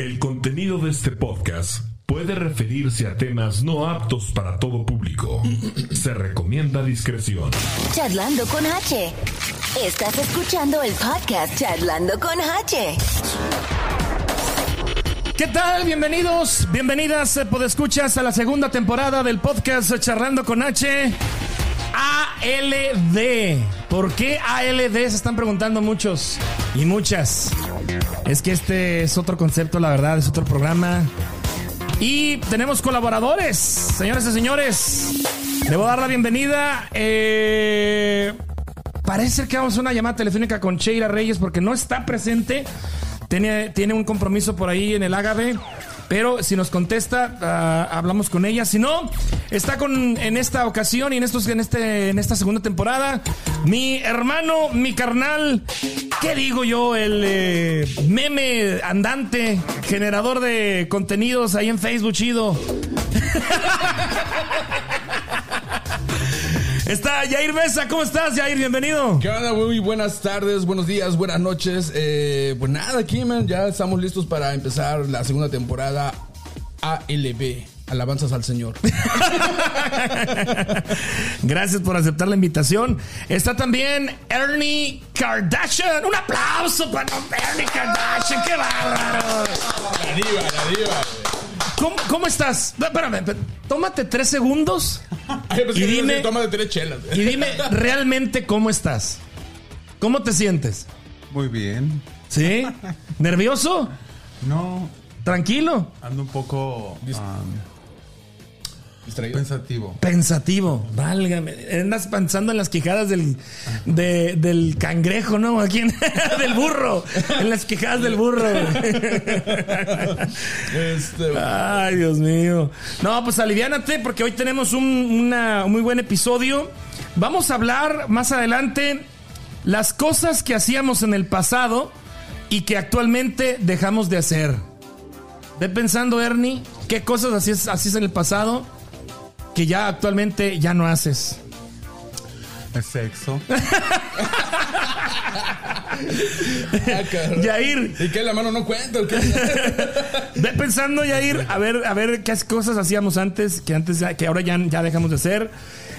El contenido de este podcast puede referirse a temas no aptos para todo público. Se recomienda discreción. Charlando con H. Estás escuchando el podcast Charlando con H. ¿Qué tal? Bienvenidos, bienvenidas, eh, podescuchas a la segunda temporada del podcast Charlando con H. ALD. ¿Por qué ALD? Se están preguntando muchos y muchas. Es que este es otro concepto, la verdad, es otro programa. Y tenemos colaboradores, señores y señores. Debo dar la bienvenida. Eh, parece que vamos a una llamada telefónica con Sheila Reyes porque no está presente. Tiene, tiene un compromiso por ahí en el Ágave. Pero si nos contesta, ah, hablamos con ella. Si no, está con en esta ocasión y en estos en este en esta segunda temporada mi hermano, mi carnal, ¿qué digo yo? El eh, meme andante, generador de contenidos ahí en Facebook chido. Está Jair Mesa, ¿cómo estás, Jair? Bienvenido. ¿Qué onda? Muy buenas tardes, buenos días, buenas noches. Eh, pues nada, aquí, man, ya estamos listos para empezar la segunda temporada ALB. Alabanzas al Señor. Gracias por aceptar la invitación. Está también Ernie Kardashian. Un aplauso para Ernie Kardashian. ¡Qué bárbaro! La diva, la diva. ¿Cómo, cómo estás? Espérame, espérame, tómate tres segundos Y dime- de tres chelas. y dime realmente cómo estás. ¿Cómo te sientes? Muy bien. ¿Sí? ¿Nervioso? No, ¿Tranquilo? ando un poco um, Distraído. pensativo. Pensativo, válgame. Andas pensando en las quijadas del, de- del cangrejo, ¿no? Aquí en- del burro. En las quijadas del burro. Este, Ay, Dios mío. No, pues aliviánate porque hoy tenemos un, una- un muy buen episodio. Vamos a hablar más adelante las cosas que hacíamos en el pasado y que actualmente dejamos de hacer. Ve pensando, Ernie, qué cosas hacías, hacías en el pasado que ya actualmente ya no haces. El sexo. ah. Yair, ¿Y qué? ¿La mano no cuenta? Ve pensando, Yair, a ver, a ver qué cosas hacíamos antes, que antes, que ahora ya, ya dejamos de hacer.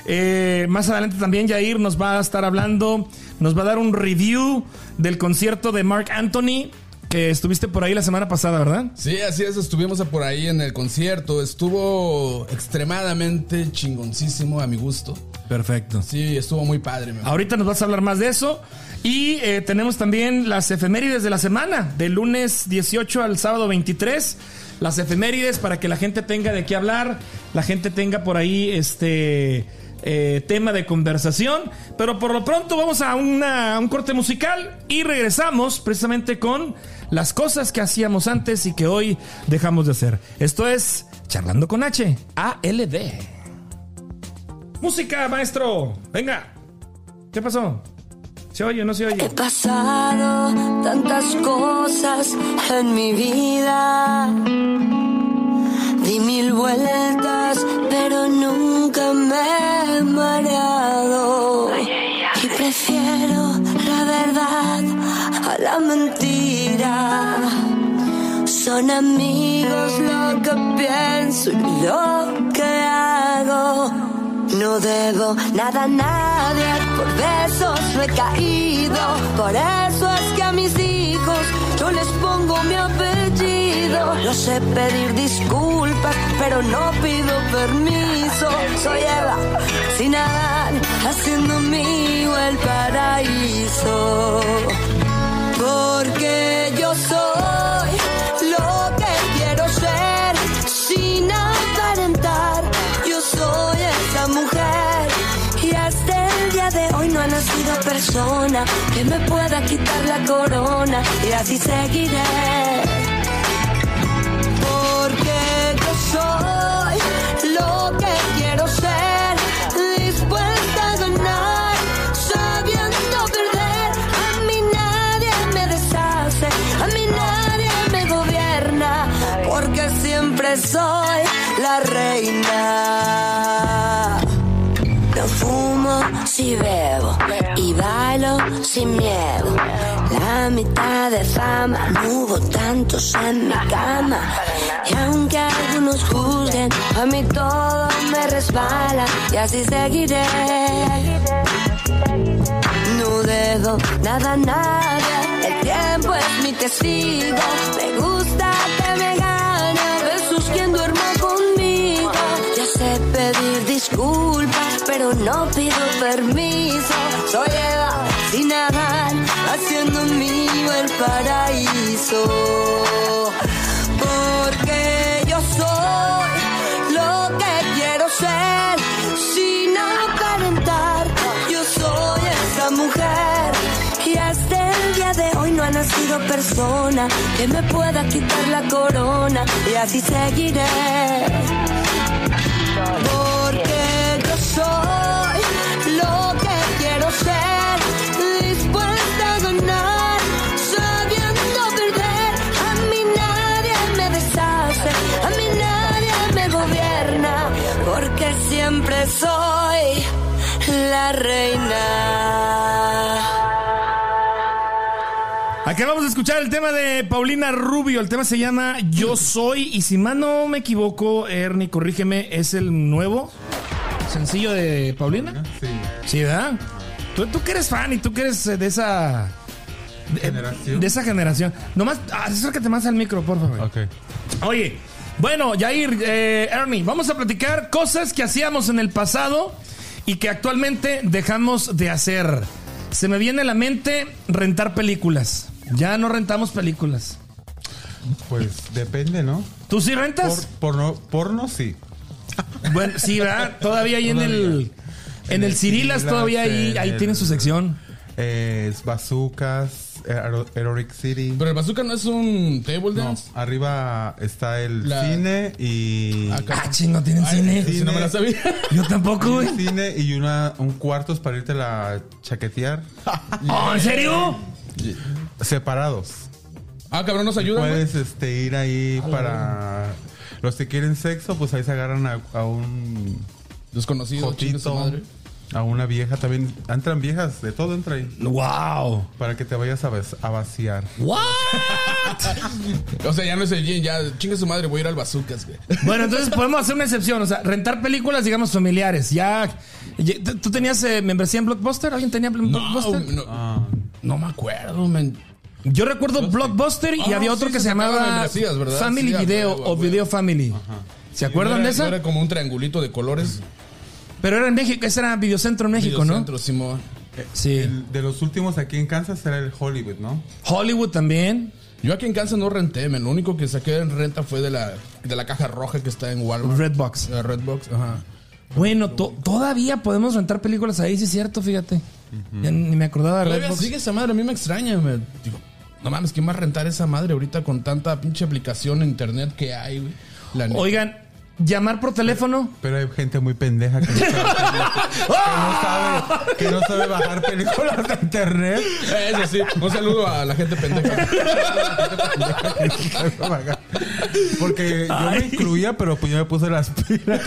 Eh, más adelante también Yair nos va a estar hablando, nos va a dar un review del concierto de Mark Anthony, que estuviste por ahí la semana pasada, ¿verdad? Sí, así es, estuvimos por ahí en el concierto. Estuvo extremadamente chingoncísimo a mi gusto. Perfecto. Sí, estuvo muy padre. Ahorita nos vas a hablar más de eso. Y eh, tenemos también las efemérides de la semana, del lunes 18 al sábado 23. Las efemérides para que la gente tenga de qué hablar, la gente tenga por ahí este eh, tema de conversación. Pero por lo pronto vamos a, una- a un corte musical y regresamos precisamente con las cosas que hacíamos antes y que hoy dejamos de hacer. Esto es Charlando con H, ALD. Música, maestro. Venga. ¿Qué pasó? ¿Se oye o no se He oye? pasado tantas cosas en mi vida. Di mil vueltas, pero nunca me he mareado. Y prefiero la verdad a la mentira. Son amigos lo que pienso y lo que hago. No debo nada a nadie, por besos me he caído. Por eso es que a mis hijos yo les pongo mi apellido. No sé pedir disculpas, pero no pido permiso. Soy Eva, sin nadar, haciendo mío el paraíso. Porque yo soy lo que quiero ser, sin aparentar. Yo soy esa mujer. Y hasta el día de hoy no ha nacido persona que me pueda quitar la corona. Y así seguiré. Si bebo y bailo sin miedo. La mitad de fama, no hubo tantos en mi cama. Y aunque algunos juzguen, a mí todo me resbala y así seguiré. No debo nada a nadie, el tiempo es mi testigo. Me gusta que me gane a besos quien duerma conmigo. Ya sé pedir disculpas, pero no pido permiso. Soy Eva sin nadar, haciendo mío el paraíso. Porque yo soy lo que quiero ser, sin aparentar. Yo soy esa mujer. Y hasta el día de hoy no ha nacido persona que me pueda quitar la corona. Y así seguiré. Reina. Aquí vamos a escuchar el tema de Paulina Rubio. El tema se llama Yo Soy. Y si mal no me equivoco, Ernie, corrígeme, es el nuevo sencillo de Paulina. Sí. Sí, ¿verdad? Tú, tú que eres fan y tú que eres eh, de esa. De, Generación. de esa generación. Nomás, acércate más al micro, por favor. Ok. Oye, bueno, Jair, eh, Ernie, vamos a platicar cosas que hacíamos en el pasado y que actualmente dejamos de hacer. Se me viene a la mente rentar películas. Ya no rentamos películas. Pues depende, ¿no? ¿Tú sí Por, rentas? porno, porno sí. Bueno, sí, ¿verdad? Todavía ahí en el. En el Cirilas todavía ahí, ahí el- tienen su sección. Eh, es Bazookas, Aerobic City. Pero el bazooka no es un table No, dance. arriba está el La- cine y. Acá. Ah, chingo, tienen Ay, cine. esa sí no me la sabía. Yo tampoco, güey. un cine y una, un cuartos para irte a chaquetear. Oh, ¿En serio? separados. Ah, cabrón, nos ayuda. güey? Puedes este, ir ahí para. Los que quieren sexo, pues ahí se agarran a, a un Desconocido, su jotito, madre. A una vieja también. Entran viejas, de todo entra ahí. ¡Wow! Para que te vayas a, vas- a vaciar. ¿What? O sea, ya no es el gym, ya chingue su madre, voy a ir al bazookas, güey. Bueno, entonces podemos hacer una excepción. O sea, rentar películas, digamos, familiares. Ya. ya- ¿Tú tenías eh, membresía en Blockbuster? ¿Alguien tenía Blockbuster? No, no, Ah, no me acuerdo, men. Yo recuerdo Blockbuster y Ah, había sí, otro que se se sacaban llamaba membresías, ¿verdad? Family Sí, a Video huevo, a o huevo. Video Family. ¿Se acuerdan No de era- esa? no era como un triangulito de colores. Pero era en México, ese era Videocentro en México, ¿no? Videocentro, Simón. Sí. el- de los últimos aquí en Kansas era el Hollywood, ¿no? Hollywood también. Yo aquí en Kansas no renté, men. Lo único que saqué en renta fue de la, de la caja roja que está en Walmart. Redbox. Redbox, ajá. Bueno, to- todavía podemos rentar películas ahí, sí es cierto, fíjate. Ya ni me acordaba de Redbox. sigue esa madre, a mí me extraña, men. Digo, no mames, ¿quién va a rentar esa madre ahorita con tanta pinche aplicación en internet que hay, güey? Oigan, llamar por teléfono. Pero hay gente muy pendeja que no sabe, que no sabe, que no sabe bajar películas de internet. Eso sí, un saludo a la gente pendeja. Porque yo me incluía, pero pues yo me puse las pilas.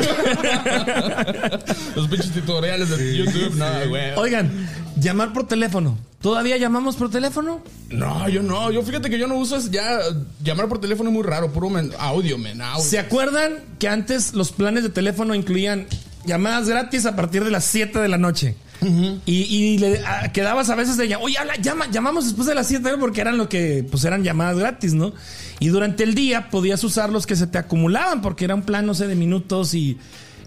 Los pinches tutoriales de YouTube, no, güey. Oigan, llamar por teléfono. ¿Todavía llamamos por teléfono? No, yo no. Yo fíjate que yo no uso es ya. Llamar por teléfono es muy raro, puro men- audio, men. Audio. ¿Se acuerdan que antes los planes de teléfono incluían llamadas gratis a partir de las 7 de la noche? Y, y le a- quedabas a veces de oye, habla, llama, llamamos después de las 7 porque eran lo que, pues eran llamadas gratis, ¿no? Y durante el día podías usar los que se te acumulaban porque era un plan, no sé, de minutos y,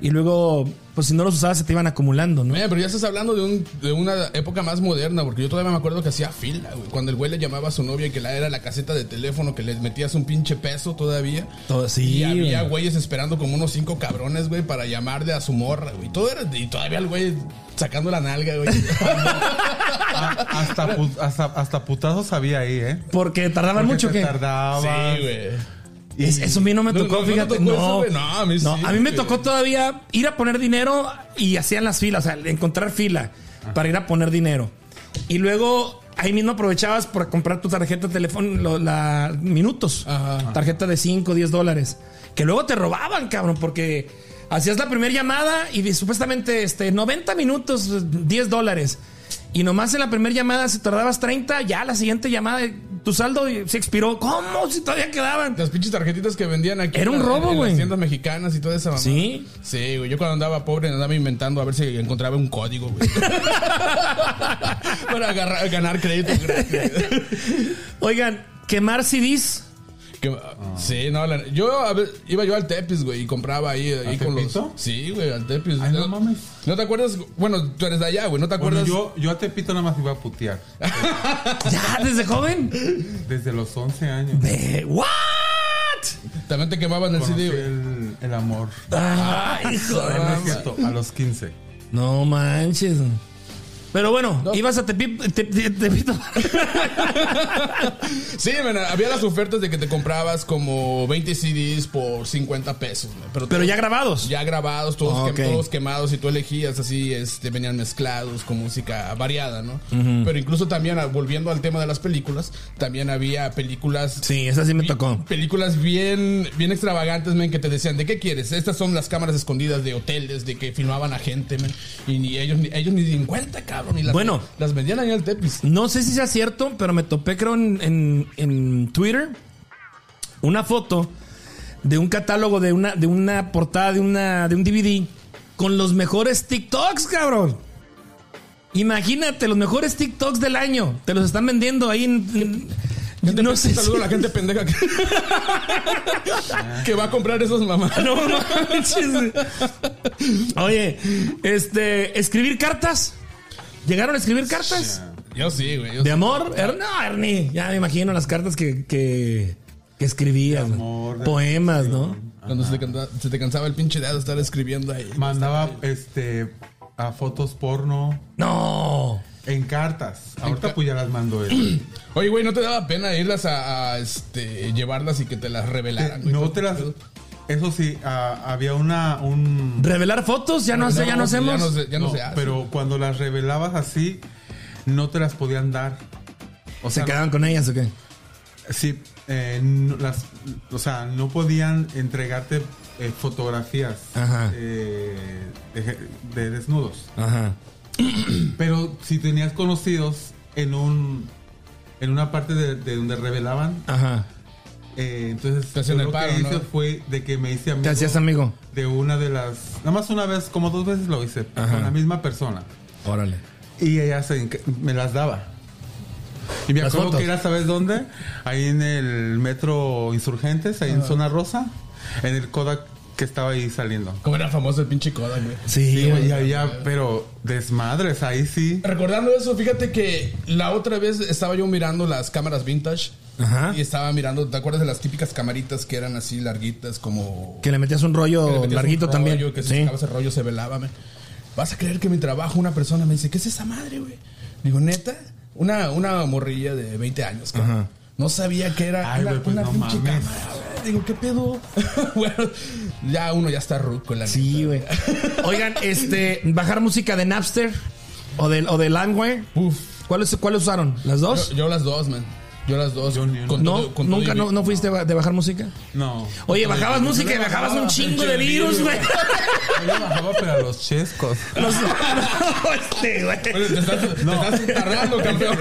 y luego, pues si no los usabas se te iban acumulando, ¿no? Mira, pero ya estás hablando de, un- de una época más moderna, porque yo todavía me acuerdo que hacía fila, güey. Cuando el güey le llamaba a su novia y que la era la caseta de teléfono, que le metías un pinche peso todavía. Todo así. y había güeyes esperando como unos cinco cabrones, güey, para llamarle a su morra, güey. Todo era, y todavía el güey sacando la nalga, güey. Hasta, pu- hasta, hasta putazos había ahí, ¿eh? Porque tardaban Porque mucho que... tardabas. sí, güey. Es- eso a mí no me tocó, no, no te fíjate. No, eso, a mí sí, a mí me tocó todavía ir a poner dinero y hacían las filas, o sea, encontrar fila para ir a poner dinero. Y luego ahí mismo aprovechabas por comprar tu tarjeta de teléfono, la minutos. Ajá. Tarjeta de 5, 10 dólares. Que luego te robaban, cabrón, porque hacías la primera llamada y supuestamente este, 90 minutos, 10 dólares. Y nomás en la primera llamada, si tardabas 30, ya la siguiente llamada, tu saldo se expiró. ¿Cómo? Si todavía quedaban. Las pinches tarjetitas que vendían aquí. Era en un robo, en güey. las tiendas mexicanas y toda esa mamá. Sí. Sí, güey. Yo cuando andaba pobre andaba inventando a ver si encontraba un código, güey. Para agarrar- ganar créditos gratis. Oigan, quemar CDs. Que- Sí, no, la- yo a ver, iba yo al Tepis, güey, y compraba ahí, ahí con los. Tepito? Sí, güey, al Tepis. Ay, no mames. ¿No te acuerdas? Bueno, tú eres de allá, güey, ¿no te Bueno, acuerdas? yo, yo a Tepito nada más iba a putear. Ya, desde joven. Desde los 11 años. De, ¿What? También te quemaban el Conocí CD, güey. el, el amor. Ay, hijo de No, no es mamá. cierto, a los 15. No manches. Pero bueno, ibas a Te- Te- Tepito. Sí, man, había las ofertas de que te comprabas como 20 CDs por 50 pesos, man, pero, Pero ya grabados. ya grabados, todos, quem- ok. todos quemados y tú elegías así, este, venían mezclados con música variada, ¿no? Pero incluso también, ah, volviendo al tema de las películas, también había películas Sí, esa sí me tocó. Películas bien, bien extravagantes, men, que te decían, ¿de qué quieres? Estas son las cámaras escondidas de hoteles, de que filmaban a gente, men. Y ni ellos, ni, ellos ni en cuenta, cabrón. Y las, Bueno. las vendían ahí al Tepis. No sé si sea cierto, pero me topé, creo, en, en- en Twitter una foto de un catálogo de una, de una portada de, una, de un DVD con los mejores TikToks, cabrón. Imagínate, los mejores TikToks del año. Te los están vendiendo ahí en. en- Gente, no un sé. saludo si- a la gente pendeja que, que va a comprar esos mamás. No manches. Oye, este, escribir cartas. ¿Llegaron a escribir cartas? Yo sí, güey. yo ¿De sí. amor? Er- No, Ernie. Ya me imagino las cartas que, que, que escribías. De amor, de- Poemas, ¿no? Cuando se te, canta- se te cansaba el pinche dedo de estar escribiendo ahí. Mandaba este a fotos porno No. en cartas. Ahorita pues ya las mando él. Oye, güey, ¿no te daba pena irlas a, a, este, llevarlas y que te las revelaran? güey? no te las. Eso sí, ah, había una un Revelar fotos, ya no, sé, ya no hacemos. Ya no se, ya no No, se hace. pero cuando las revelabas así, no te las podían dar. O ¿Se sea, quedaban con ellas o qué? sí, eh, no- las, o sea, no podían entregarte eh, fotografías eh, de, de desnudos. Ajá. Pero si tenías conocidos en un en una parte de, de donde revelaban, Ajá. Eh, entonces yo el lo paro, que hice ¿no? fue de que me hice amigo Te hacías amigo. de una de las, nada más una vez, como dos veces lo hice, Ajá. con la misma persona. Órale. Y ella se me las daba. Y me acuerdo fotos. que era, ¿sabes dónde? Ahí en el metro Insurgentes, ahí en Zona Rosa, en el Kodak que estaba ahí saliendo. ¿Cómo era famoso el pinche Kodak, güey? Sí, Sí, güey. y había, pero desmadres, ahí sí. Recordando eso, fíjate que la otra vez estaba yo mirando las cámaras vintage. Ajá. Y estaba mirando, ¿te acuerdas de las típicas camaritas que eran así larguitas como... Que le metías un rollo que le metías larguito un también. rollo, Que si Sí. el rollo se velaba, me. Vas a creer que en mi trabajo una persona me dice, ¿qué es esa madre, güey? Digo, neta, una, una morrilla de 20 años, Ajá. no sabía que era Ay, una, pues una no pinche mames. cámara, güey. Digo, ¿qué pedo? bueno, ya uno ya está ruco en la Sí, güey. Oigan, este, bajar música de Napster o de, o de. Uf. ¿Cuáles, ¿Cuáles usaron? ¿Las dos? Yo, yo las dos, man. Yo las dos. Yo ni una. Con no, todo- con todo nunca no, no fuiste de bajar música. No. Oye, bajabas música y bajabas un chingo de virus, güey. Yo bajaba, pero a los chescos. Los- no, este, güey. Oye, te estás, te estás tardando, campeón.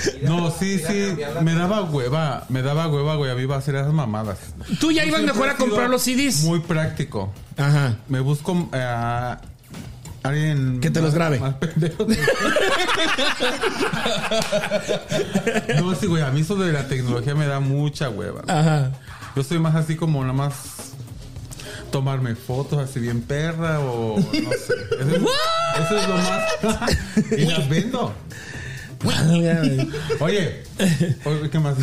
No, sí, sí. Me daba hueva. Me daba hueva, güey. A mí iba a hacer esas mamadas. Tú ya ibas mejor a comprar los CDs. Muy práctico. Ajá. Me busco eh, a alguien. Que te los grabe. más pendejo. no, sí, güey. A mí eso de la tecnología me da mucha hueva. Ajá. Yo soy más así como nada más tomarme fotos así bien perra o no sé. Eso es, eso es lo más. y las vendo. Oye, oye, ¿qué más?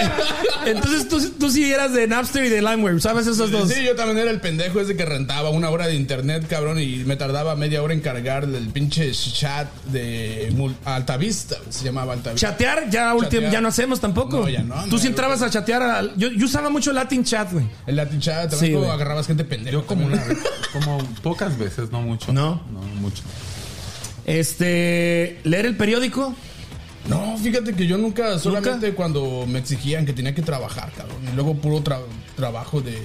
Entonces tú, tú sí eras de Napster y de Limeware, ¿sabes esos dos? Sí, yo también era el pendejo ese que rentaba una hora de internet, cabrón, y me tardaba media hora en cargar el pinche chat de Altavista, se llamaba Altavista. Chatear ya último, Chatear. ya no hacemos tampoco. No, ya no, Tú sí entrabas a chatear. al- yo, yo usaba mucho Latin Chat, güey. El Latin chat, Sí, también como agarrabas gente pendeja. Yo como una como pocas veces, no mucho. ¿No? No, mucho. Este, leer el periódico. No, fíjate que yo nunca, solamente cuando me exigían que tenía que trabajar, cabrón. Y luego puro tra- trabajo de.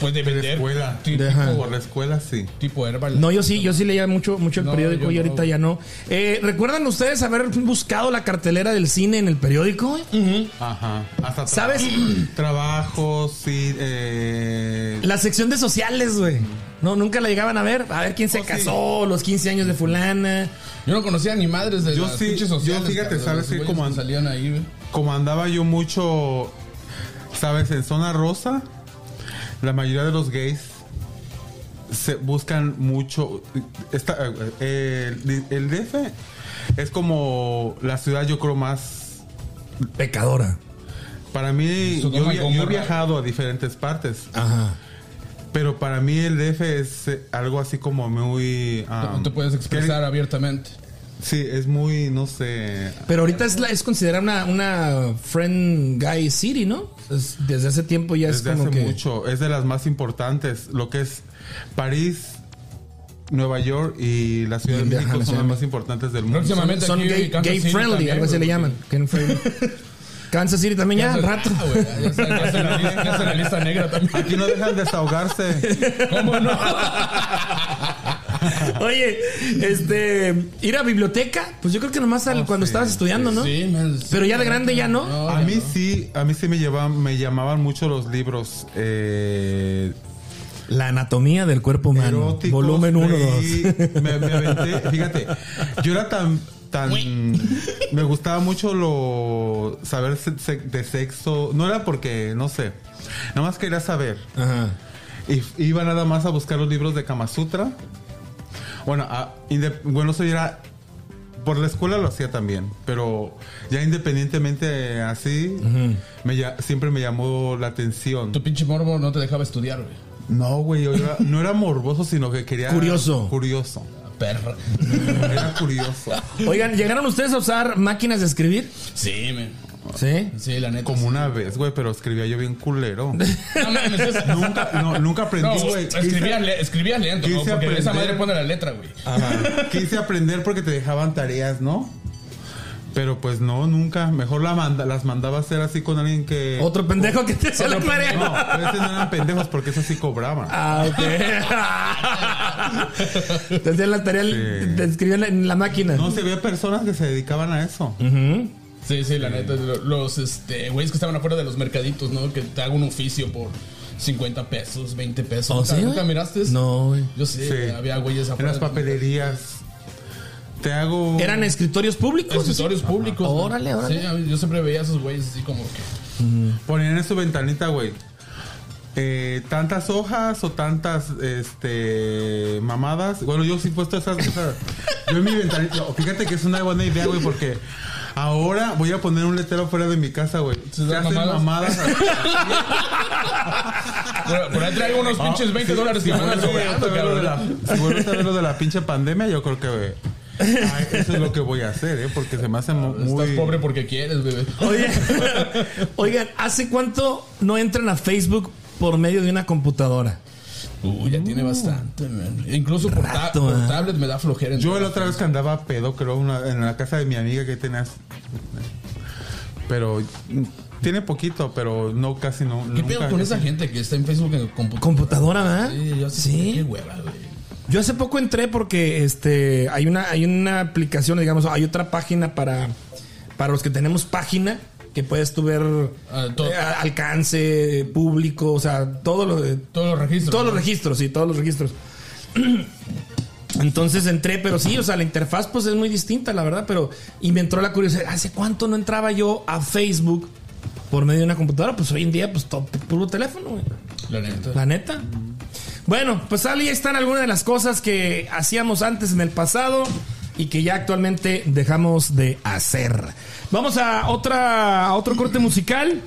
Pues de vender. escuela. De- ajá. Por la escuela, sí. Tipo Herbal. No, yo sí, yo sí leía mucho, mucho el No, periódico y no. ahorita ya no. Eh, ¿Recuerdan ustedes haber buscado la cartelera del cine en el periódico? Ajá. Hasta tra- ¿Sabes? Trabajos, sí. Eh, La sección de sociales, güey. No, nunca la llegaban a ver. A ver quién se Oh, sí. casó, los 15 años de fulana. Yo no conocía ni madres de Yo las sí, pinches yo sociales. fíjate, ¿sabes Como ahí, güey. como andaba yo mucho, ¿sabes? En zona rosa, la mayoría de los gays se buscan mucho. Esta, eh, el, el DF es como la ciudad, yo creo, más. Pecadora. Para mí, yo, via- he viajado a diferentes partes, Ajá. pero para mí el DF es eh, algo así como muy. No um, te puedes expresar abiertamente. Sí, es muy, no sé. Pero ahorita es, la, es considerada una, una friend guy city, ¿no? Es- desde hace tiempo ya es Desde como hace que... mucho. Es de las más importantes. Lo que es París, Nueva York y la Ciudad de México la son las más importantes del mundo. Próximamente Son aquí gay, gay friendly, también, algo así le llaman. Gay friendly. Kansas City también ya, Ya al rato. Ah, güey, ya está- ya está en la lista- ya está en la lista negra también. Aquí no dejan desahogarse. ¿Cómo no? Oye, este, ir a biblioteca, pues yo creo que nomás al- Oh, cuando sí, estabas estudiando, ¿no? Sí, man, sí. Pero ya de grande ya no. A mí sí, a mí sí me llevaban, me llamaban mucho los libros eh, La anatomía del cuerpo humano. eróticos. Volumen 1, 2. leí, Me, me aventé, fíjate, yo era tan tan me gustaba mucho lo saber se- se- de sexo, no era porque no sé, nada más quería saber. Ajá. Y iba nada más a buscar los libros de Kama Sutra. Bueno, a- inde- bueno, eso era. Por la escuela lo hacía también, pero ya independientemente así, me ya- siempre me llamó la atención. Tu pinche morbo no te dejaba estudiar, güey. No, güey, yo era- no era morboso, sino que quería. Curioso. Curioso. Perra. Era curioso. Oigan, ¿llegaron ustedes a usar máquinas de escribir? Sí, man. Sí. Sí, la neta. Como sí. una vez, güey, pero escribía yo bien culero. No mames, es- nunca, no, nunca aprendí, No, güey. escribía, le- escribía lento, ¿no? quise Porque esa aprender. madre pone la letra, güey. Quise aprender porque te dejaban tareas, ¿no? Pero pues no, nunca. Mejor la manda, las mandaba a hacer así con alguien que. Otro pendejo que te hacía la tarea. No, pero esos no eran pendejos porque esos sí cobraban. Ah, ok. te hacían la tarea, te escribían en la máquina. No, se había personas que se dedicaban a eso. Sí, sí, la neta. lo- Los este, güeyes que estaban afuera de los mercaditos, ¿no? Que te hagan un oficio por 50 pesos, 20 pesos. ¿Oh, ¿Nunca, sí, nunca güey? miraste? No, güey. Yo sé, Sí. había güeyes En afuera. las papelerías. Te hago. ¿Eran escritorios públicos? Escritorios públicos. Órale, órale. Sí, yo siempre veía a esos güeyes así como que. Ponían en su ventanita, güey. eh, tantas hojas o tantas este mamadas. Bueno, yo sí he puesto esas, esas- Yo en mi ventanita. Fíjate que es una buena idea, güey, porque ahora voy a poner un letrero fuera de mi casa, güey. ¿Se hacen mamadas? mamadas. Por, por ahí traigo unos pinches 20 Sí, dólares si que me sobrando, cabrón. la- Si vuelves a ver lo de la pinche pandemia, yo creo que güey, ay, eso es lo que voy a hacer, ¿eh? Porque se me hace mu- muy. Estás pobre porque quieres, bebé. Oye, oigan, ¿hace cuánto no entran a Facebook por medio de una computadora? Uy, ya tiene bastante, man. Incluso por, ta- Rato, por ¿eh? tablet me da flojera. Yo la otra vez que andaba pedo, creo, una- en la casa de mi amiga que tenías. Pero mm, tiene poquito, pero no casi no. ¿Qué nunca- pedo con esa gente que está en Facebook en computadora? Computadora, ¿verdad? Sí, yo sé. Sí. Qué hueva, güey. Yo hace poco entré porque este hay una hay una aplicación, digamos, hay otra página para para los que tenemos página que puedes tú ver Ah, todo. eh, alcance público, o sea, todo lo de Todos los registros. todos los registros, sí, todos los registros. Entonces entré, pero sí, o sea, la interfaz pues es muy distinta, la verdad, pero y me entró la curiosidad, ¿hace cuánto no entraba yo a Facebook por medio de una computadora? Pues hoy en día pues todo puro teléfono, güey. La neta. La neta. Bueno, pues ahí están algunas de las cosas que hacíamos antes en el pasado y que ya actualmente dejamos de hacer. Vamos a otra a otro corte musical.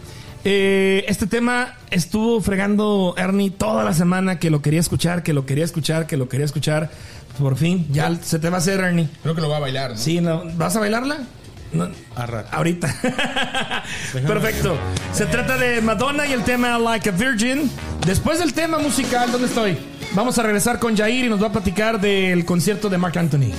Eh, este tema estuvo fregando Ernie toda la semana que lo quería escuchar, que lo quería escuchar, que lo quería escuchar. Por fin, ya se te va a hacer, Ernie. Creo que lo va a bailar, ¿no? Sí, ¿no? ¿vas a bailarla? No. Ahorita. Perfecto. Se trata de Madonna y el tema Like a Virgin. Después del tema musical, ¿dónde estoy? Vamos a regresar con Jair y nos va a platicar del concierto de Mark Anthony.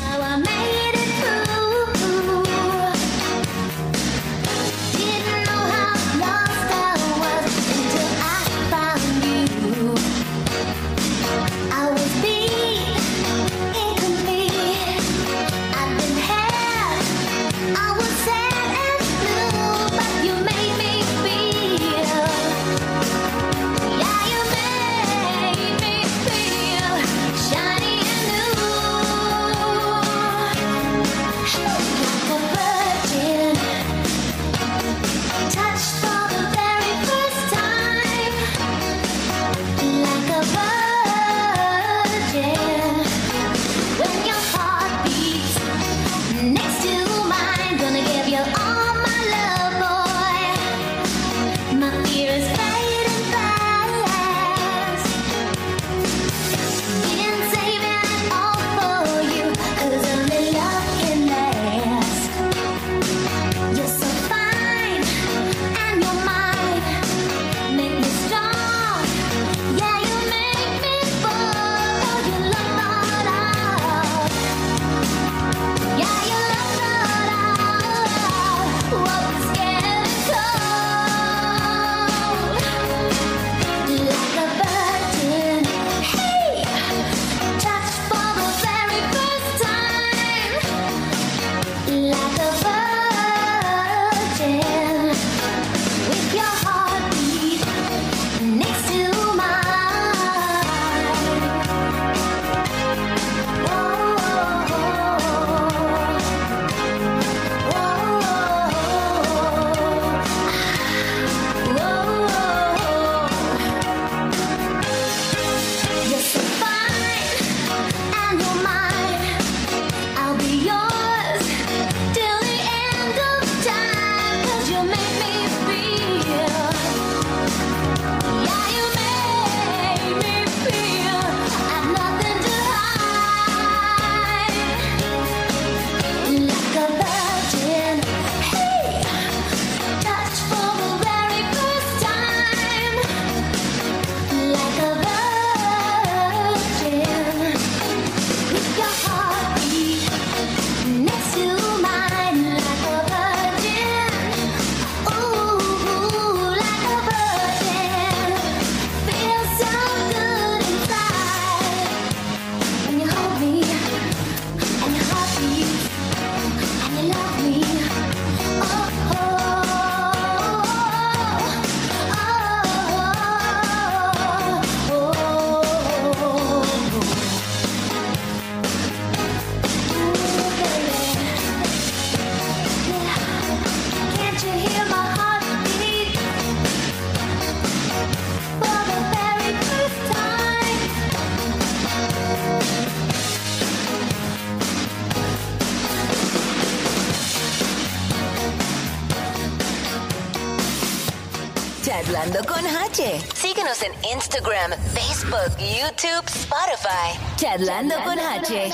Síguenos en Instagram, Facebook, YouTube, Spotify. Charlando con H.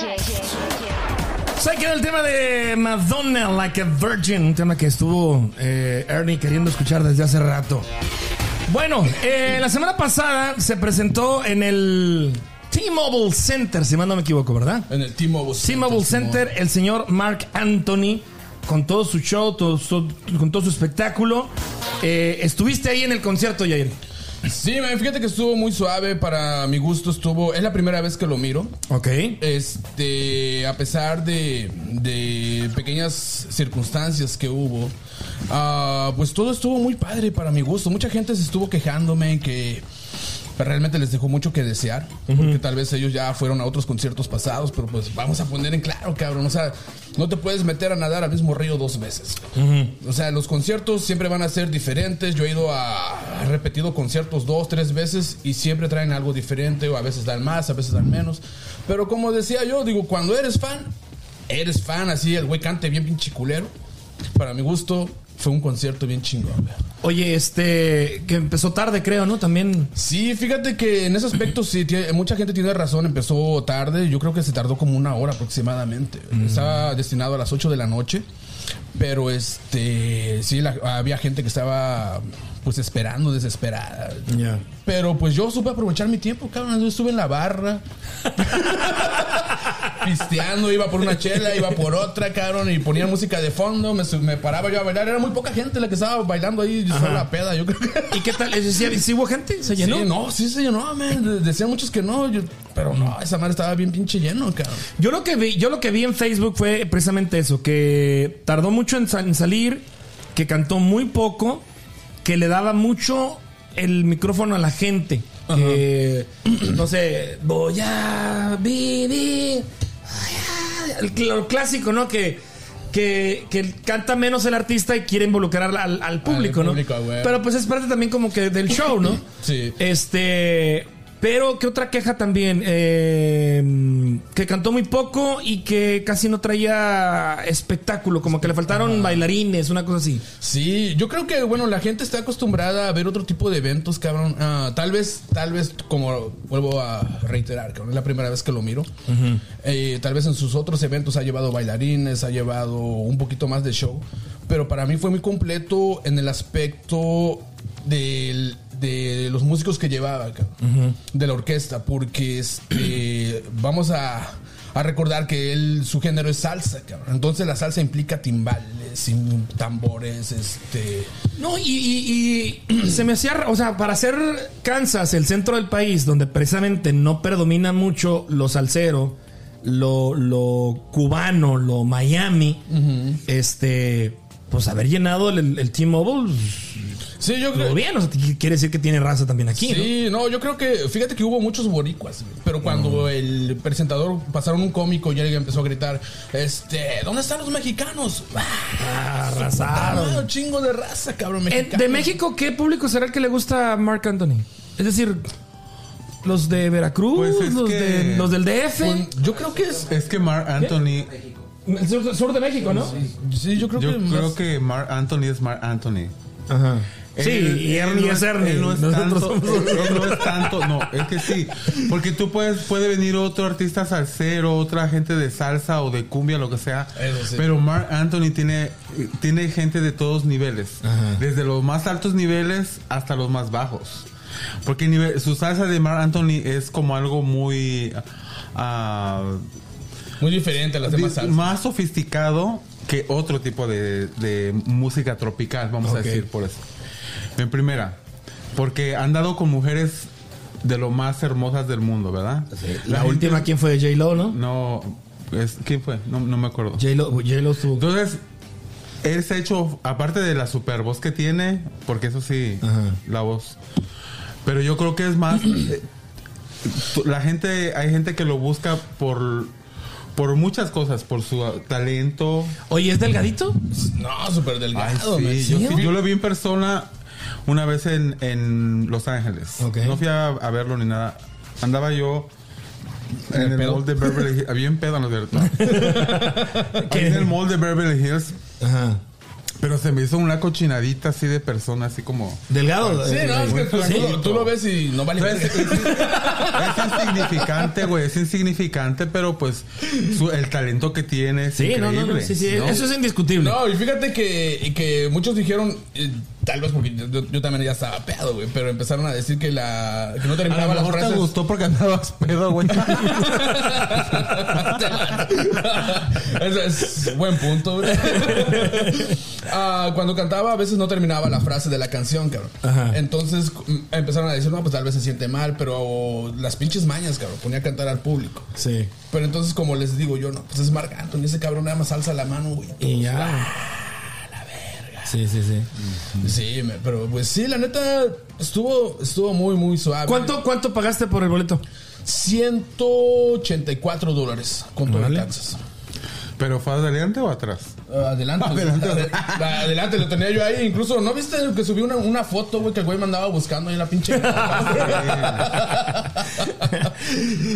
¿Sabes qué era el tema de Madonna, Like a Virgin? Un tema que estuvo eh, Ernie queriendo escuchar desde hace rato. Bueno, eh, la semana pasada se presentó en el T-Mobile Center, si mal no me equivoco, ¿verdad? En el T-Mobile T-Mobile Center, el señor Mark Anthony, con todo su show, todo con todo su espectáculo. Eh, estuviste ahí en el concierto, Jair. Sí, man, fíjate que estuvo muy suave para mi gusto. Estuvo. Es la primera vez que lo miro. Ok. Este, a pesar de, de pequeñas circunstancias que hubo, ah, pues todo estuvo muy padre para mi gusto. Mucha gente se estuvo quejándome que realmente les dejó mucho que desear, porque tal vez ellos ya fueron a otros conciertos pasados, pero pues vamos a poner en claro, cabrón, o sea, no te puedes meter a nadar al mismo río dos veces. O sea, los conciertos siempre van a ser diferentes. Yo he ido a, a repetido conciertos dos, tres veces y siempre traen algo diferente, o a veces dan más, a veces dan menos. Pero como decía yo, digo, cuando eres fan, eres fan, así el güey cante bien pinche culero. Para mi gusto, fue un concierto bien chingón. güey. Oye, este, que empezó tarde, creo, ¿no? También. Sí, fíjate que en ese aspecto sí, tiene- mucha gente tiene razón, empezó tarde, yo creo que se tardó como una hora aproximadamente. Estaba destinado a las 8 de la noche, pero este, sí, la- había gente que estaba pues esperando, desesperada. Ya. Pero pues yo supe aprovechar mi tiempo, cabrón. Yo estuve en la barra. pisteando, iba por una chela, iba por otra, cabrón. Y ponía música de fondo, me, paraba yo a bailar. Era muy poca gente la que estaba bailando ahí, yo la peda, yo creo que. ¿Y qué tal? ¿Sí, sí hubo gente? ¿Se llenó? Sí, no, sí se llenó, man. De- Decían muchos que no, yo- pero no, esa madre estaba bien pinche lleno, cabrón. Yo lo que vi, yo lo que vi en Facebook fue precisamente eso, que tardó mucho en, sal- en salir, que cantó muy poco, que le daba mucho el micrófono a la gente. Que, no sé, voy a vivir. lo clásico, ¿no? Que, que, que canta menos el artista y quiere involucrar al, al público, ¿no? público. Pero pues es parte también como que del show, ¿no? Sí. Este. Pero, ¿qué otra queja también? Eh, que cantó muy poco y que casi no traía espectáculo, como que le faltaron bailarines, una cosa así. Sí, yo creo que, bueno, la gente está acostumbrada a ver otro tipo de eventos, cabrón. Ah, tal vez, tal vez, como vuelvo a reiterar, cabrón, es la primera vez que lo miro. Eh, tal vez en sus otros eventos ha llevado bailarines, ha llevado un poquito más de show. Pero para mí fue muy completo en el aspecto del- de los músicos que llevaba, cabrón, de la orquesta, porque este, vamos a, a recordar que él, su género es salsa, cabrón. Entonces la salsa implica timbales, im- tambores, este... No, y, y- y se me hacía, o sea, para hacer Kansas el centro del país, donde precisamente no predomina mucho lo salsero, lo, lo cubano, lo Miami, este, pues haber llenado el, el T-Mobile, Sí, yo todo creo... bien, o sea, quiere decir que tiene raza también aquí, ¿no? Sí, no, yo creo que, fíjate que hubo muchos boricuas, pero cuando el presentador pasaron un cómico y él empezó a gritar, este, ¿dónde están los mexicanos? Ah, Arrasaron. chingo de raza, cabrón, mexicano. de México, ¿qué público será el que le gusta a Mark Anthony? Es decir, los de Veracruz, Pues es los, que- de, los del DF, Pues, yo creo que es... Es que Mark Anthony, el sur, sur de México, ¿no? Sí, yo creo yo que... creo más- que Mark Anthony es Mark Anthony. Ajá. Sí, Él- y él Ernie no es Ernie. Él no es, Nosotros tanto, somos- él no es tanto, no, es que sí. Porque tú puedes, puede venir otro artista salsero, otra gente de salsa o de cumbia, lo que sea. Sí. Pero Mark Anthony tiene, tiene gente de todos niveles. Desde los más altos niveles hasta los más bajos. Porque nivel- su salsa de Mark Anthony es como algo muy... ah, Muy diferente a las demás salsas. más sofisticado que otro tipo de, de música tropical, vamos a decir por eso. En primera, porque han dado con mujeres de lo más hermosas del mundo, ¿verdad? La, última, ¿quién fue? J-Lo, ¿no? No, es, ¿quién fue? No, no me acuerdo. J-Lo, J-Lo estuvo. Entonces, él se ha hecho, aparte de la super voz que tiene, porque eso sí, Ajá. la voz. Pero yo creo que es más. eh, la gente, hay gente que lo busca por. Por muchas cosas, por su talento. Oye, ¿es delgadito? No, súper Ay, delgado, sí, man. yo, ¿sí? sí, yo lo vi en persona una vez en, en Los Ángeles. Ok. No fui a, a verlo ni nada. Andaba yo en el el mall de Beverly Hills. Había en pedo, no es cierto. En el mall de Beverly Hills. Ajá. Pero se me hizo una cochinadita así de persona, así como. Delgado. Sí, eh, no, es que tú, sí. tú- tú lo ves y no vale. Es, es- es insignificante, güey. Es insignificante, pero pues su- el talento que tiene es Sí, no, increíble. no, no, sí, sí, ¿no? eso es indiscutible. No, y fíjate que, y que muchos dijeron, eh, tal vez porque yo, yo también ya estaba pedo, güey, pero empezaron a decir que la que no A terminaba las mejor te gustó porque andabas pedo, güey. Ese es buen punto, güey. Ah, cuando cantaba, a veces no terminaba la frase de la canción, cabrón. Ajá. Entonces mm, empezaron a decir, no, pues tal vez se siente mal, pero las pinches mañas, cabrón, ponía a cantar al público. Sí. Pero entonces, como les digo yo, no, pues es Marc Anthony, ese cabrón nada más alza la mano, güey. Y ya. Sí, sí, sí. Sí, me- pero pues sí, la neta estuvo estuvo muy muy suave. ¿Cuánto, ¿Cuánto pagaste por el boleto? 184 dólares con todo Órale. taxes. ¿Pero fue adelante o atrás? Adelante, Adelante. Ade- adelante, lo tenía yo ahí. Incluso, ¿no viste que subí una, una foto, güey, que el güey me andaba buscando ahí en la pinche.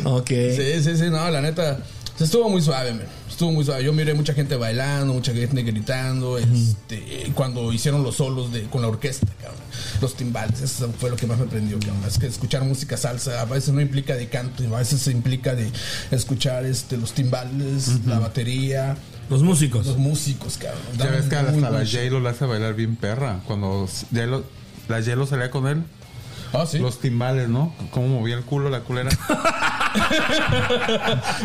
Ok. sí, sí, sí, no, la neta. se Estuvo muy suave, man. Estuvo muy suave. Yo miré mucha gente bailando, mucha gente gritando. este, cuando hicieron los solos de, con la orquesta, cabrón. Los timbales, eso fue lo que más me prendió, cabrón. Es que escuchar música salsa a veces no implica de canto, a veces implica de escuchar este, los timbales, la batería, Los músicos. los músicos, cabrón. Ya ves que hasta la. J-Lo la hace bailar bien perra. Cuando J-Lo- la J-Lo salía con él, Ah, sí. los timbales, ¿no? Cómo movía el culo la culera.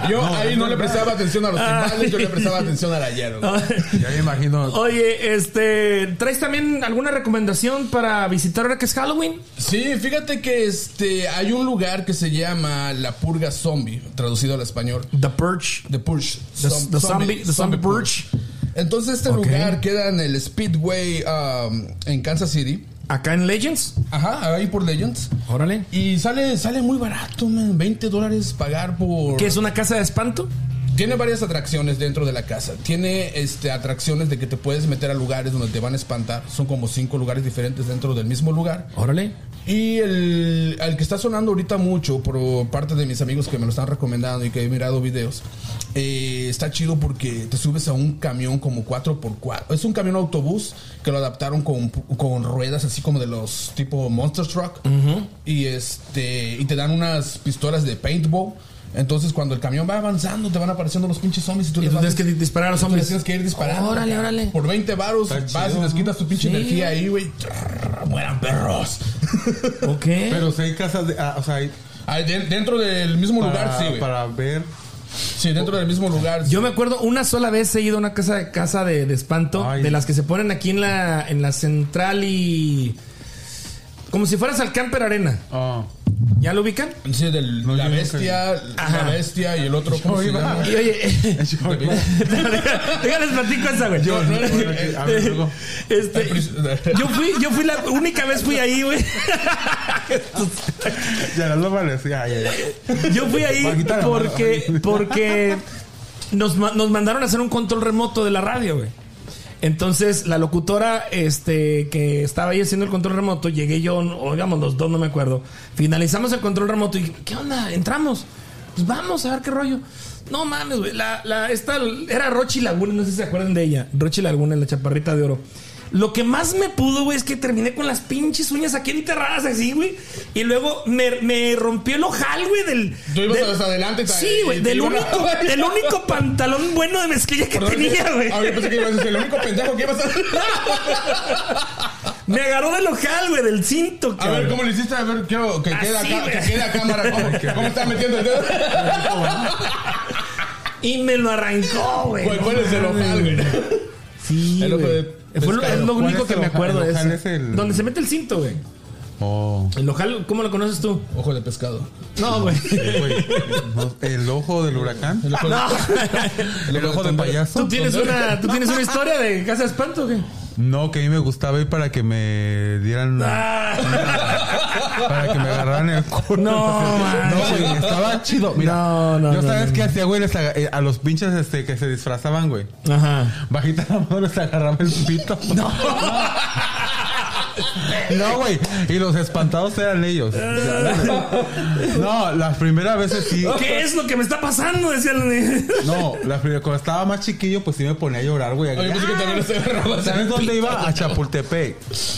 Yo ahí no le prestaba atención a los timbales, yo le prestaba atención al ayer. güey. ya me imagino. Oye, este, ¿traes también alguna recomendación para visitar ahora que es Halloween? Sí, fíjate que este hay un lugar que se llama La Purga Zombie, traducido al español. The Purge. The Purge. The- Zom- the zombie- the zombie purge. Entonces este lugar queda en el Speedway um, en Kansas City. Acá en Legends. Ajá, ahí por Legends. Órale. Y sale, sale muy barato, man. 20 dólares pagar por... ¿Qué es una casa de espanto? Tiene varias atracciones dentro de la casa. Tiene este, atracciones de que te puedes meter a lugares donde te van a espantar. Son como cinco lugares diferentes dentro del mismo lugar. Órale. Y el, el que está sonando ahorita mucho por parte de mis amigos que me lo están recomendando y que he mirado videos, eh, está chido porque te subes a un camión como 4x4. Es un camión autobús que lo adaptaron con, con ruedas así como de los tipo Monster Truck. Y este y te dan unas pistolas de paintball. Entonces cuando el camión va avanzando te van apareciendo los pinches zombies y tú Y les tú vas tienes que dis- disparar a los zombies. tienes que ir disparando. Órale, cabrón. órale. Por 20 varos vas y les ¿no? quitas tu pinche Sí. energía ahí, güey. Mueran perros. Ok. Pero si hay casas de. ah, o sea, hay. Ah, de- dentro del mismo lugar, sí, güey. para ver. Sí, dentro del mismo lugar. Yo me acuerdo una sola vez he ido a una casa de casa de, de espanto Ay. de las que se ponen aquí en la en la central y como si fueras al Camper Arena. ah, ¿Ya lo ubican? Sí, del, No, la yo bestia, Ajá. la bestia y el otro, ¿cómo se iba. Y oye, déjales platico esa, güey. Yo, no, ver, luego. Este, yo fui, yo fui la única vez fui ahí, güey. ya no lo vale. sí, ya, ya, ya. Yo fui ahí porque, porque nos, nos mandaron a hacer un control remoto de la radio, güey. Entonces, la locutora este, que estaba ahí haciendo el control remoto, llegué yo, o digamos los dos, no me acuerdo. Finalizamos el control remoto y ¿qué onda? ¿Entramos? Pues vamos a ver qué rollo. No mames, güey. La, la, esta era Rochi Laguna, no sé si se acuerdan de ella. Rochi Laguna, la chaparrita de oro. Lo que más me pudo, güey, es que terminé con las pinches uñas aquí enterradas así, güey. Y luego me, me rompió el ojal, güey, del. Tú ibas del- hasta adelante y te- Sí, güey, del a- único, del único pantalón bueno de mezclilla que tenía, güey. Ah, yo pensé que ibas a decir, el único pendejo que ibas a Me agarró del ojal, güey, del cinto, A ver, cabrón. ¿cómo le hiciste? A ver, quiero que quede Así, acá, que quede a cámara. ¿Cómo, cómo está metiendo el dedo? Y me lo arrancó, güey. ¿Cuál, cuál es el ojal, güey? Sí, El ojo de Fue lo, pescado. es lo ¿Cuál único es que me acuerdo de es el- Donde se mete el cinto, güey. Oh. El ojal, ¿cómo lo conoces tú? Ojo de pescado. No, güey. No, el ojo del huracán. El ojo No. El ojo de payaso. ¿Tú tienes una, ¿Tú tienes una historia de Casa de Espanto, güey? No, que a mí me gustaba ir para que me dieran. Ah, Para que me agarraran el culo. No. No, güey, estaba chido. Mira, No, no, yo no, sabes no, qué no. hacía, güey, Les aga- eh, a los pinches este, que se disfrazaban, güey. Ajá. Bajita la mano les agarraba el pito. No. No, güey. Y los espantados eran ellos. No, las primeras veces sí. ¿Qué es lo que me está pasando? Decían. No, la primera, cuando estaba más chiquillo, pues sí me ponía a llorar, güey. Agarrabas. ¿Sabes dónde iba? A Chapultepec.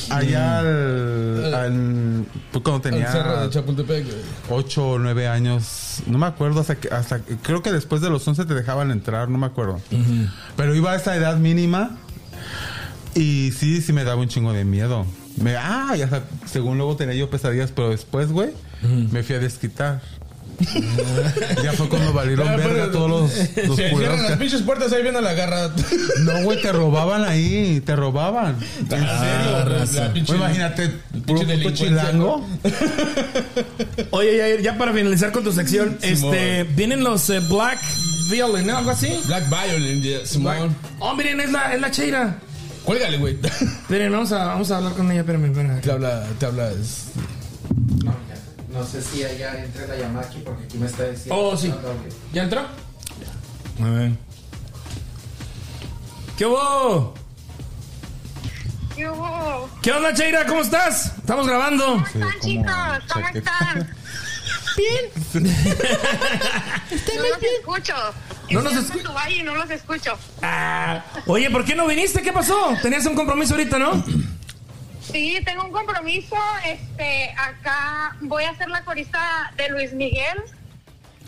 Allá al, al- pues cuando El cerro de tenía Chapultepec, güey. 8 o 9 años. No me acuerdo hasta que, hasta que- creo que después de los 11 te dejaban entrar, no me acuerdo. Pero iba a esa edad mínima y sí, sí me daba un chingo de miedo. Me, ah, y hasta según luego tenía yo pesadillas, pero después, güey, me fui a desquitar. ya fue cuando valieron Ah, verga pero- todos los, los Se cierran las pinches puertas, ahí viene la garra. No, güey, te robaban ahí, te robaban. ¿En serio? La pinche- Güey, imagínate, puro chilango. Oye, Yair, ya para finalizar con tu sección, este, vienen los eh, Black Violin, ¿no? Algo así. Black Violin, yeah, Simón. Oh, miren, es la, es la Cheira. Cuélgale, güey. Esperen, vamos a, vamos a hablar con ella, espérenme, espérenme. Te habla, te habla. es- No, ya. No sé si ya entré la llamada aquí porque aquí me está diciendo. Oh, sí. ¿Ya entró? A ver. ¿Qué hubo? ¿Qué hubo? ¿Qué onda, Cheira? ¿Cómo estás? Estamos grabando. ¿Cómo están, chicos? ¿Cómo están? No los escucho. No No nos los escu- escucho. y no los escucho. Ah, oye, ¿por qué no viniste? ¿Qué pasó? Tenías un compromiso ahorita, ¿no? Sí, tengo un compromiso. Este, acá voy a ser la corista de Luis Miguel.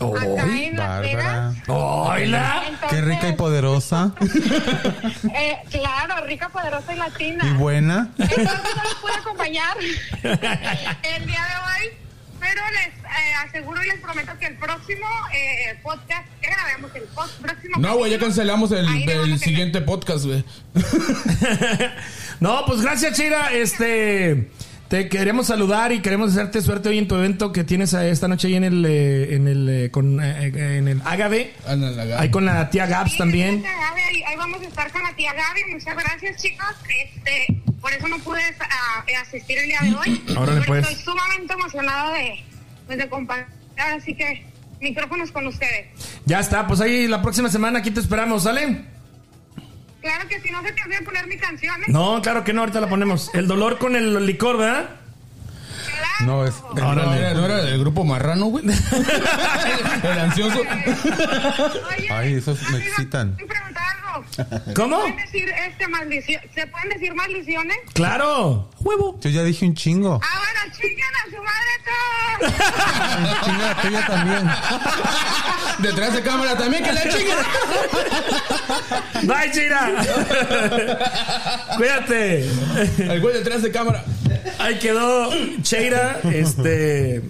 Acá en Las. Vegas. ¡Hola! Qué rica y poderosa eh, claro, rica, poderosa y latina. y buena. Entonces no los puedo acompañar el día de hoy, pero les eh, aseguro y les prometo que el próximo eh, podcast que grabemos, el post- próximo No, güey, ya cancelamos el, ahí le vamos el a siguiente podcast, güey. No, pues gracias, Cheira. Este. Te queremos saludar y queremos desearte suerte hoy en tu evento que tienes esta noche ahí en el, eh, en el, eh, con, eh, eh, en el la Ahí con la tía Gabs Sí, también. ahí, ahí vamos a estar con la tía Gaby. Muchas gracias, chicos. Este, por eso no pude ah, asistir el día de hoy. Pero pues. Estoy sumamente emocionada de, pues, de compartir. Así que micrófonos con ustedes. Ya está, pues ahí la próxima semana aquí te esperamos, ¿sale? Claro que si no se te olvide poner mi canción. ¿eh? No, claro que no, ahorita la ponemos. El dolor con el licor, ¿verdad? Claro. No, es. No, no era, no era del grupo marrano, güey. el ansioso. Oye, Ay, esos me excitan. ¿Cómo? ¿Pueden decir este maldición? ¿Se pueden decir maldiciones? Claro. Huevo. Yo ya dije un chingo. Ah, bueno, chingan a su madre todos. Chinga la tuya también. Detrás de cámara también, que la chinguen. Bye, Cheira. Cuídate. El güey detrás de cámara. Ahí quedó Cheira, este.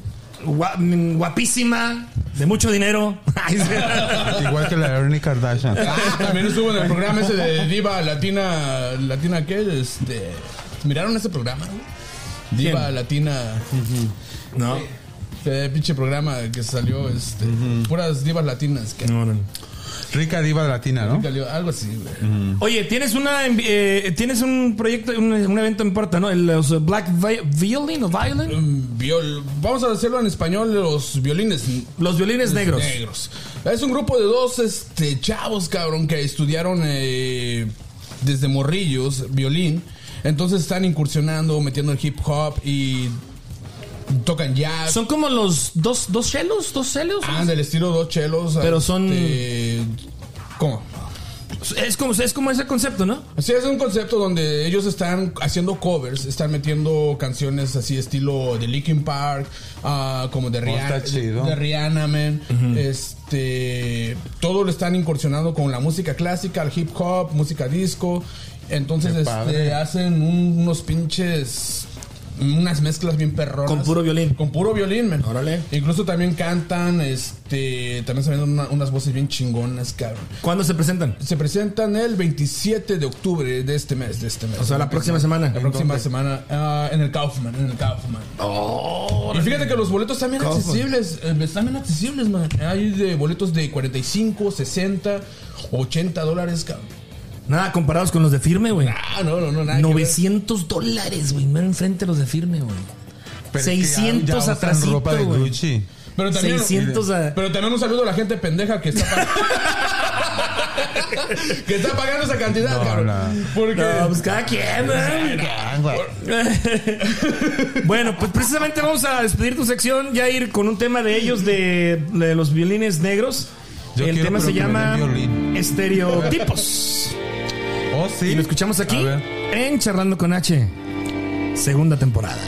gua- guapísima, de mucho dinero. Igual que la Ernie Kardashian. También estuvo en el programa ese de Diva Latina. ¿Latina qué? Este. ¿Miraron ese programa? Diva. Latina. No. Ese pinche programa que salió, este. Puras divas latinas. Que No, no. Rica diva latina, ¿no? salió algo así, güey. Oye, tienes una eh, tienes un proyecto, un, un evento en Porta, ¿no? El- Los Black Vi- Violin o Violin. Viol- Vamos a hacerlo en español, los violines Los violines negros. negros. Es un grupo de dos este, chavos, cabrón, que estudiaron eh, desde morrillos violín. Entonces están incursionando, metiendo el hip hop y tocan jazz. Son como los dos, dos chelos, dos celos. Ah, del estilo dos chelos. Pero son- este, ¿Cómo? Es como, es como ese concepto, ¿no? Sí, es un concepto donde ellos están haciendo covers, están metiendo canciones así estilo de Linkin Park, ah, como de Rihanna, está chido. de Rihanna, man. Este, todo lo están incursionando con la música clásica, el hip hop, música disco. Entonces, este, hacen un- unos pinches unas mezclas bien perronas. Con puro violín. Con puro violín, man. Órale. Incluso también cantan, este, también se ven una- unas voces bien chingonas, cabrón. ¿Cuándo se presentan? Se presentan el 27 de octubre de este mes, de este mes. O sea, la próxima semana. La próxima semana ah, en el Kaufman, en el Kaufman. y fíjate que los boletos están bien Kaufman. accesibles, eh, están bien accesibles, man. Hay de boletos de 45, 60, 80 dólares, cabrón. Nada, comparados con los de firme, güey. Ah, no, no, no, nada. que ver. 900 dólares, güey. Mero enfrente los de firme, güey. Pero es que ya- 600 ya usan atrasito, ropa de güey. Gucci. Pero también, 600 a... pero también un saludo a la gente pendeja que está que está pagando esa cantidad, No, cabrón. no. Porque. No, pues cada quien, ¿eh? bueno, pues precisamente vamos a despedir tu sección, ya ir con un tema de ellos, de, de los violines negros. Yo El tema se me llama. Estereotipos. Oh, sí. Y lo escuchamos aquí en Charlando con H, segunda temporada.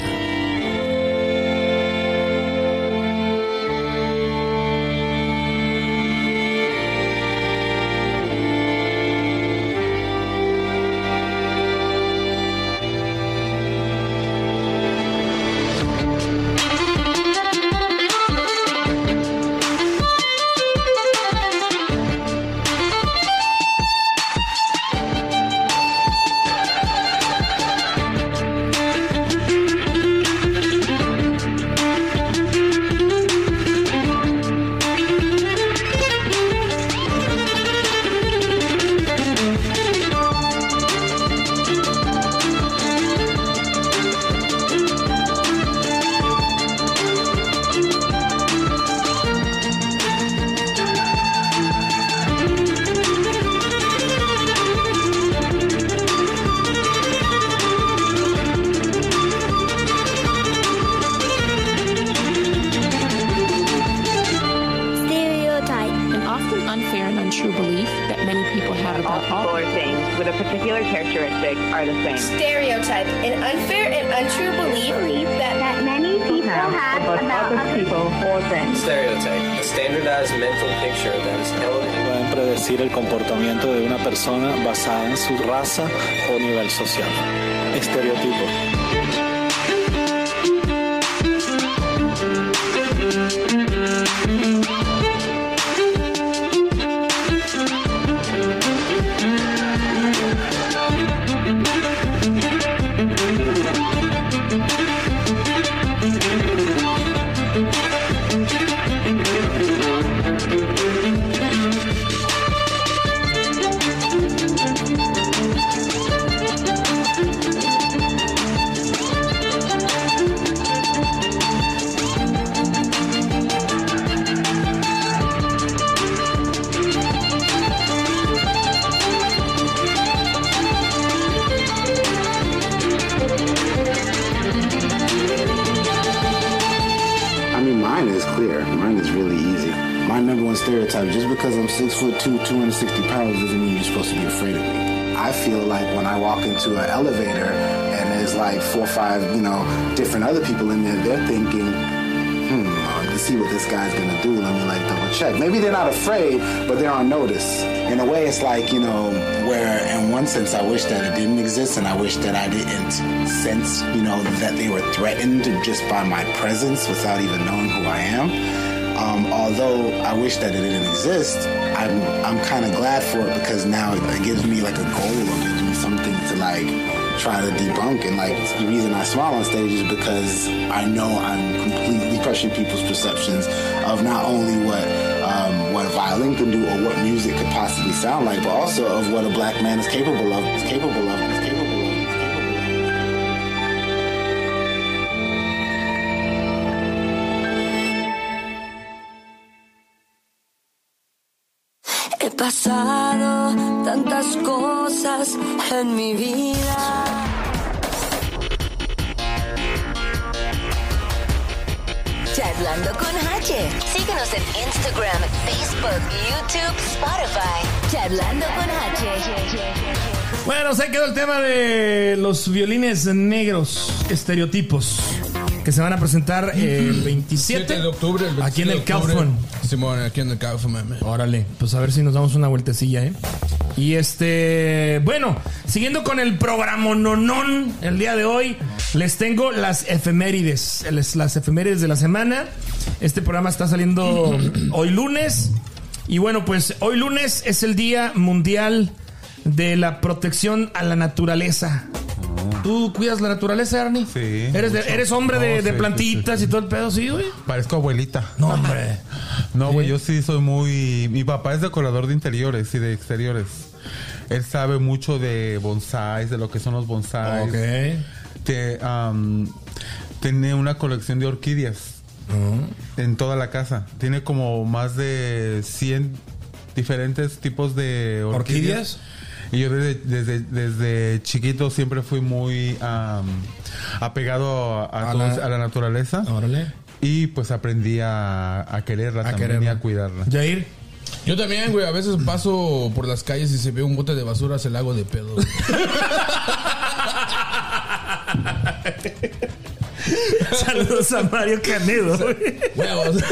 Check. Maybe they're not afraid, but they're on notice. In a way, it's like, you know, where in one sense I wish that it didn't exist and I wish that I didn't sense, you know, that they were threatened just by my presence without even knowing who I am. Um, although I wish that it didn't exist, I'm, I'm kind of glad for it because now it gives me like a goal or me something to like try to debunk. And like the reason I smile on stage is because I know I'm completely crushing people's perceptions of not only what violin can do or what music could possibly sound like, but also of what a black man is capable of. Is capable of. Is capable of. Bueno, se quedó el tema de los violines negros, estereotipos, que se van a presentar el 27 7 de octubre. el aquí en 27 el de octubre. Kaufman. Simón, aquí en el Kaufman. man. Órale, pues a ver si nos damos una vueltecilla, ¿eh? Y este, bueno, siguiendo con el programa nonón el día de hoy, les tengo las efemérides, les- las efemérides de la semana. Este programa está saliendo hoy lunes. Y bueno, pues hoy lunes es el Día Mundial de la Protección a la Naturaleza. ¿Tú cuidas la naturaleza, Ernie? Sí. ¿Eres, de- eres hombre de, No, de sí, plantitas sí, sí, y todo el pedo, sí, güey? Parezco abuelita. No, hombre. No, güey, yo sí soy muy... Mi papá es decorador de interiores y de exteriores. Él sabe mucho de bonsáis, de lo que son los bonsáis. Ok. Que, am, tiene una colección de orquídeas en toda la casa. Tiene como más de 100 diferentes tipos de ¿Orquídeas? orquídeas. Y yo desde, desde, desde chiquito siempre fui muy apegado a, a A todo- la- a la naturaleza. Órale. Y pues aprendí a, a quererla también y quererla. a cuidarla. Jair. Yo también, güey. A veces paso por las calles y se ve un bote de basura, se la hago de pedo. Saludos a Mario Canedo. Huevos.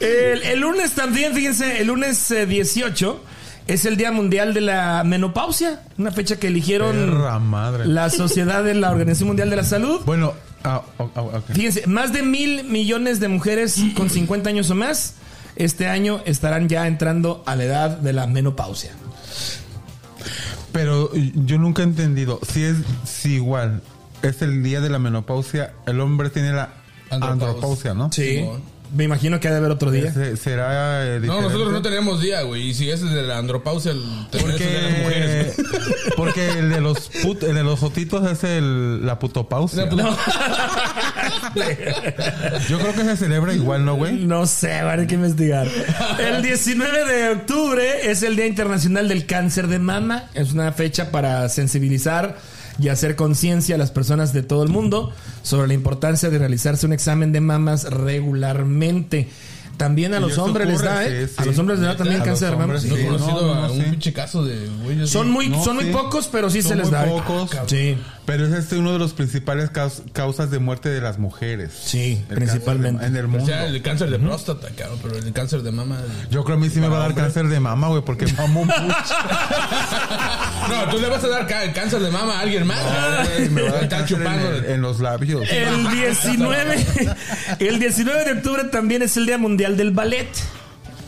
el, el lunes también, fíjense, el lunes eh, 18 es el Día Mundial de la Menopausia, una fecha que eligieron madre. la Sociedad de la Organización Mundial de la Salud. Bueno, ah, oh, oh, ok. Fíjense, más de mil millones de mujeres con 50 años o más este año estarán ya entrando a la edad de la menopausia. Pero yo nunca he entendido si es si igual es el día de la menopausia, el hombre tiene la Andropausia. andropausia, ¿no? Sí. Me imagino que ha de haber otro día. Se- ¿Será eh, No, nosotros no tenemos día, güey. Y si ese es de la andropausia, el eso de las mujeres. Porque, porque el de los put- el de los jotitos es el, la putopausia. La puto- Yo creo que se celebra igual, ¿no, güey? No sé, va a haber que investigar. El 19 de octubre es el Día Internacional del Cáncer de Mama. Es una fecha para sensibilizar y hacer conciencia a las personas de todo el mundo sobre la importancia de realizarse un examen de mamas regularmente. También a los hombres les da, ¿eh? sí, A los hombres les da también A cáncer de mama. No he Sí, conocido no, no, a un sí. pinche caso de güeyes. Son muy, No, son muy pocos, pero sí se Son les muy da. pocos. Sí, Pero es este uno de los principales caus- causas de muerte de las mujeres. sí, El principalmente. de- en el O sea, el cáncer de próstata, cabrón. Pero el cáncer de mama. Yo creo que a mí sí me va a dar cáncer de mama, güey, porque mamo mucho. No, tú le vas a dar cáncer de mama a alguien más. Güey, me va a dar cáncer en, chupando. el- en los labios. El 19, el 19 de octubre también es el Día Mundial del Ballet.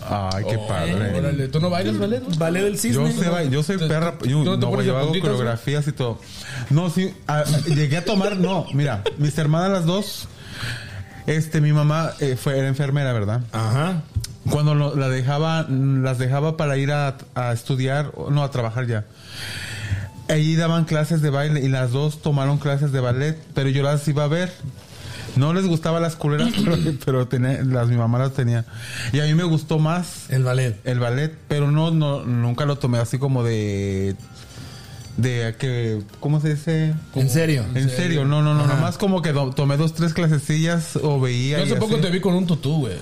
Ay, qué padre. Órale, ¿tú no bailas, ballet? Ballet del Yo cisne. sé, ba- yo soy ¿Te- perra. Yo, no no, yo hago coreografías y todo. No, sí, a- llegué a tomar, no, mira, mis hermanas las dos, este, mi mamá eh, fue, era enfermera, ¿verdad? Ajá. Cuando lo- la dejaba, las dejaba para ir a, a estudiar, no, a trabajar ya. Ahí daban clases de baile y las dos tomaron clases de ballet, pero yo las iba a ver. No les gustaba las culeras, pero, pero tenía- las, mi mamá las tenía. Y a mí me gustó más El ballet. el ballet, pero no, no nunca lo tomé así como de de que ¿cómo se dice? ¿En serio? En serio, no, no, no, Ajá. nomás como que do- tomé dos tres clasecillas o veía Yo hace poco te vi con un tutú, güey.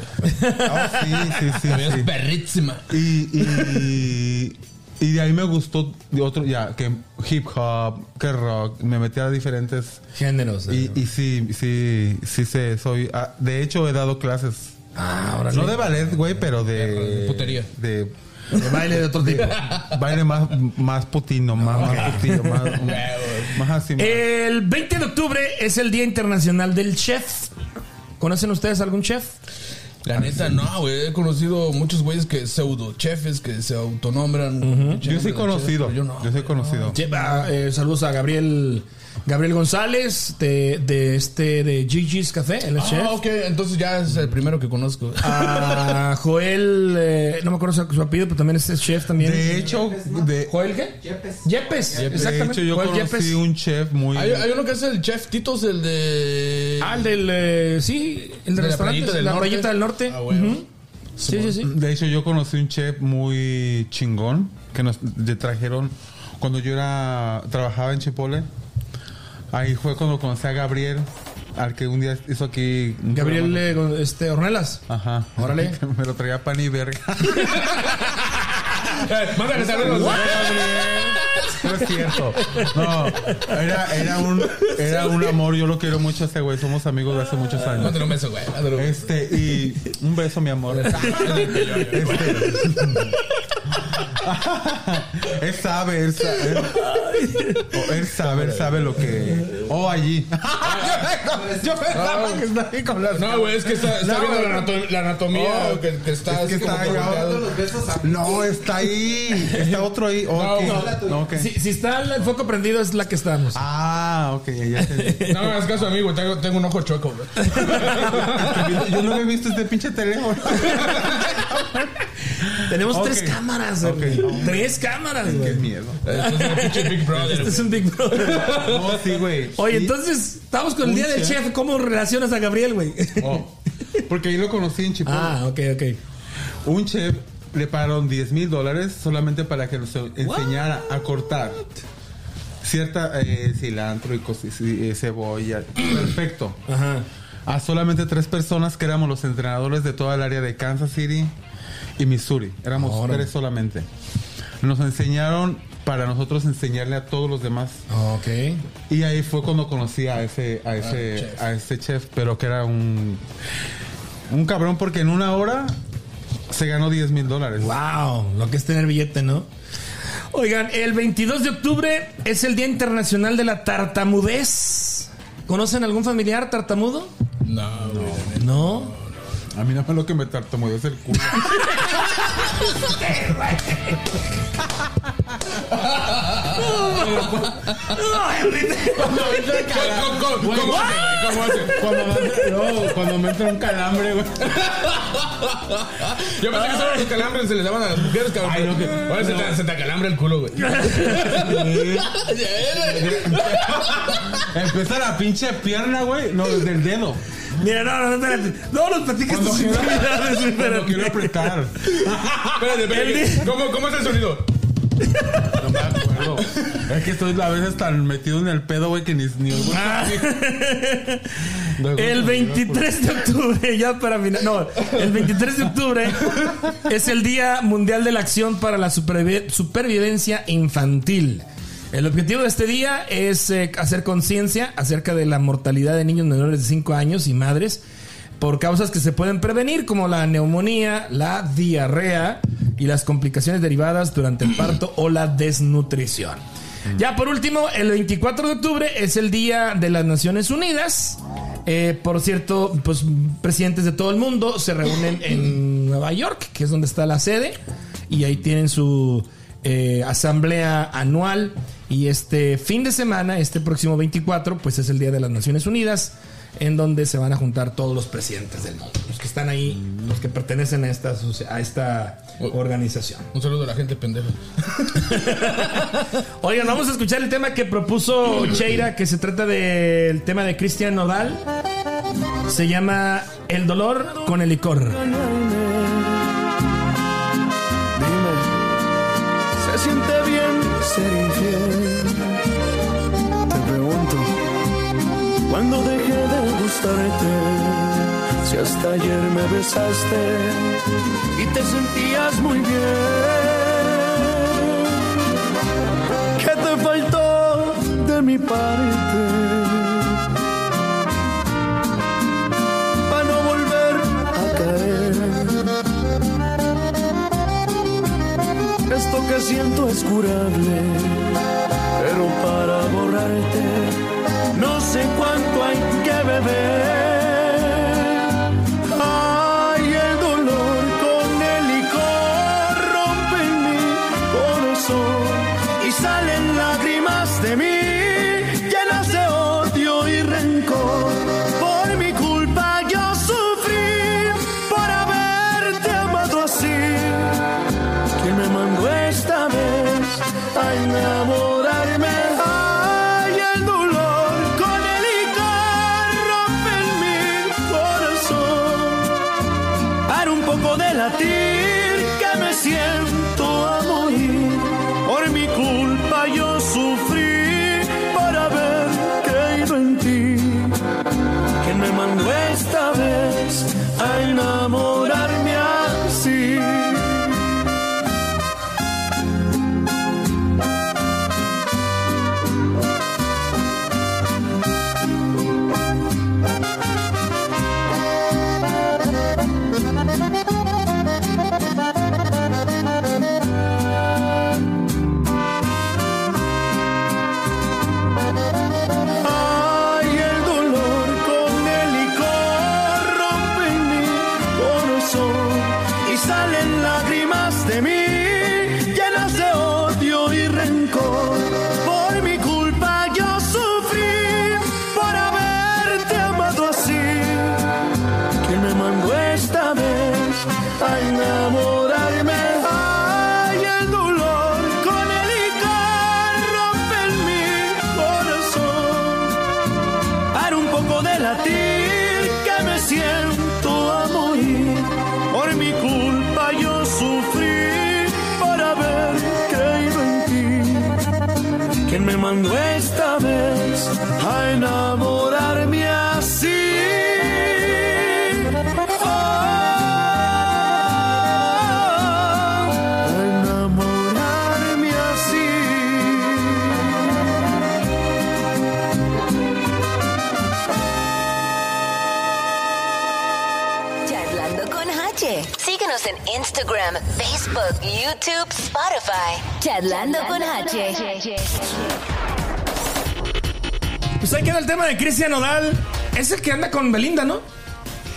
Ah, sí, sí, sí, Te sí. perrísima. Y, y, y de ahí me gustó de otro ya que hip hop, que rock, me metí a diferentes Géneros. y, y sí, sí, sí sé, soy ah, de hecho he dado clases ah, ahora no de ballet, güey, pero de De putería. de De baile de otro tipo. baile más, más putino, más, más, más así. más- El 20 de octubre es el Día Internacional del Chef. ¿Conocen ustedes algún chef? La neta, no, güey. He conocido muchos güeyes que pseudo chefes que se autonombran. yo sí he conocido, Yo no. yo sí he conocido. Chef, ah, eh, saludos a Gabriel Gabriel González de, de este de Gigi's Café, el chef. Ah, ok. Entonces ya es el primero que conozco. A Joel, eh, no me acuerdo su, apellido, pero también es chef también. De hecho, de, ¿Joel qué? Yepes. Yepes, de exactamente. hecho yo Joel conocí Yepes. un chef muy Hay, hay uno que es el chef Titos, el de. Ah, el del, eh, sí, el de, De del la norte. playita del norte. Ah, bueno. Ujú. Sí, sí, sí. De hecho, yo conocí un chef muy chingón que nos le trajeron cuando yo era trabajaba en Chipotle. Ahí fue cuando conocí a Gabriel, al que un día hizo aquí. Gabriel programa. eh, este, Ornelas. Ajá. Órale. Me lo traía pan y verga. Mándale saludos. No es cierto. No, era, era, un, era un amor. Yo lo quiero mucho a ese güey. Somos amigos de hace muchos años. Mándale un beso, güey. Mándale un beso. Este, y un beso, mi amor. Este, él sabe, él sabe. Él, sabe, él sabe lo que. Oh, allí. yo pensaba que estaba ahí con las. No, güey, es que está, está No, viendo la, anatomía Oh, que, que está es que está No, está ahí. Está otro ahí. Oh, No, no. Si, si está el foco prendido es la que estamos. Ah, ok, ya entendí. No me hagas caso a mí, güey. Tengo, tengo un ojo choco, güey. Yo no había visto este pinche teléfono. Tenemos tres cámaras, Ok. güey. Tres cámaras, Qué güey. miedo. Esto es un Big Brother. Este es un Big Brother. No, sí, güey. Oye, entonces, estamos con el día del chef. ¿Cómo relacionas a Gabriel, güey? Oh, porque ahí lo conocí en Chipotle. Ah, ok, ok. Un chef le pagaron 10 mil dólares solamente para que nos enseñara a cortar cierta eh, cilantro y, eh, cebolla. Perfecto. Ajá. A solamente tres personas que éramos los entrenadores de toda el área de Kansas City y Missouri. Éramos tres solamente. Nos enseñaron para nosotros enseñarle a todos los demás. Ok. Y ahí fue cuando conocí a ese, a ese, chef. a ese chef, pero que era un, un cabrón porque en una hora se ganó 10 mil dólares. Wow, lo que es tener billete, ¿no? Oigan, el 22 de octubre es el Día Internacional de la Tartamudez. ¿Conocen algún familiar tartamudo? No, güey. No. A mí nada más lo que me tartamudeó es el culo. Cuando, me entra, no, cuando me entra un calambre, güey. Yo pensé que solo los calambres se les daban a las mujeres, cabrón. Ay, no, que- Ahora se, te, se te acalambra el culo, güey. Empieza la pinche pierna, güey. No, desde el dedo. Mira, no, no, espérate. No nos platiques tus quiero, intimidades, cuando espérate. quiero apretar. Espérate, espérate. ¿Cómo, ¿Cómo es el sonido? No me acuerdo. Es que estoy a veces tan metido en el pedo, güey, que ni, ni. Ah. Luego- El 23 de octubre, ya para final. No, el 23 de octubre es el Día Mundial de la Acción para la Supervi- Supervivencia Infantil. El objetivo de este día es eh, hacer conciencia acerca de la mortalidad de niños menores de 5 años y madres por causas que se pueden prevenir, como la neumonía, la diarrea y las complicaciones derivadas durante el parto o la desnutrición. Ya por último, el 24 de octubre es el Día de las Naciones Unidas. Eh, por cierto, pues presidentes de todo el mundo se reúnen en Nueva York, que es donde está la sede, y ahí tienen su eh, asamblea anual. Y este fin de semana, este próximo 24, pues es el Día de las Naciones Unidas, en donde se van a juntar todos los presidentes del mundo, los que están ahí, los que pertenecen a esta, asocia- a esta organización. Un saludo a la gente pendeja. Oigan, vamos a escuchar el tema que propuso Cheira, que se trata del tema de Cristian Nodal. Se llama El dolor con el licor. Hasta ayer me besaste y te sentías muy bien. ¿Quién me mandó esta vez a enamorarme Facebook, YouTube, Spotify. Charlando con H. Pues ahí queda el tema de Cristian Nodal. Es el que anda con Belinda, ¿no?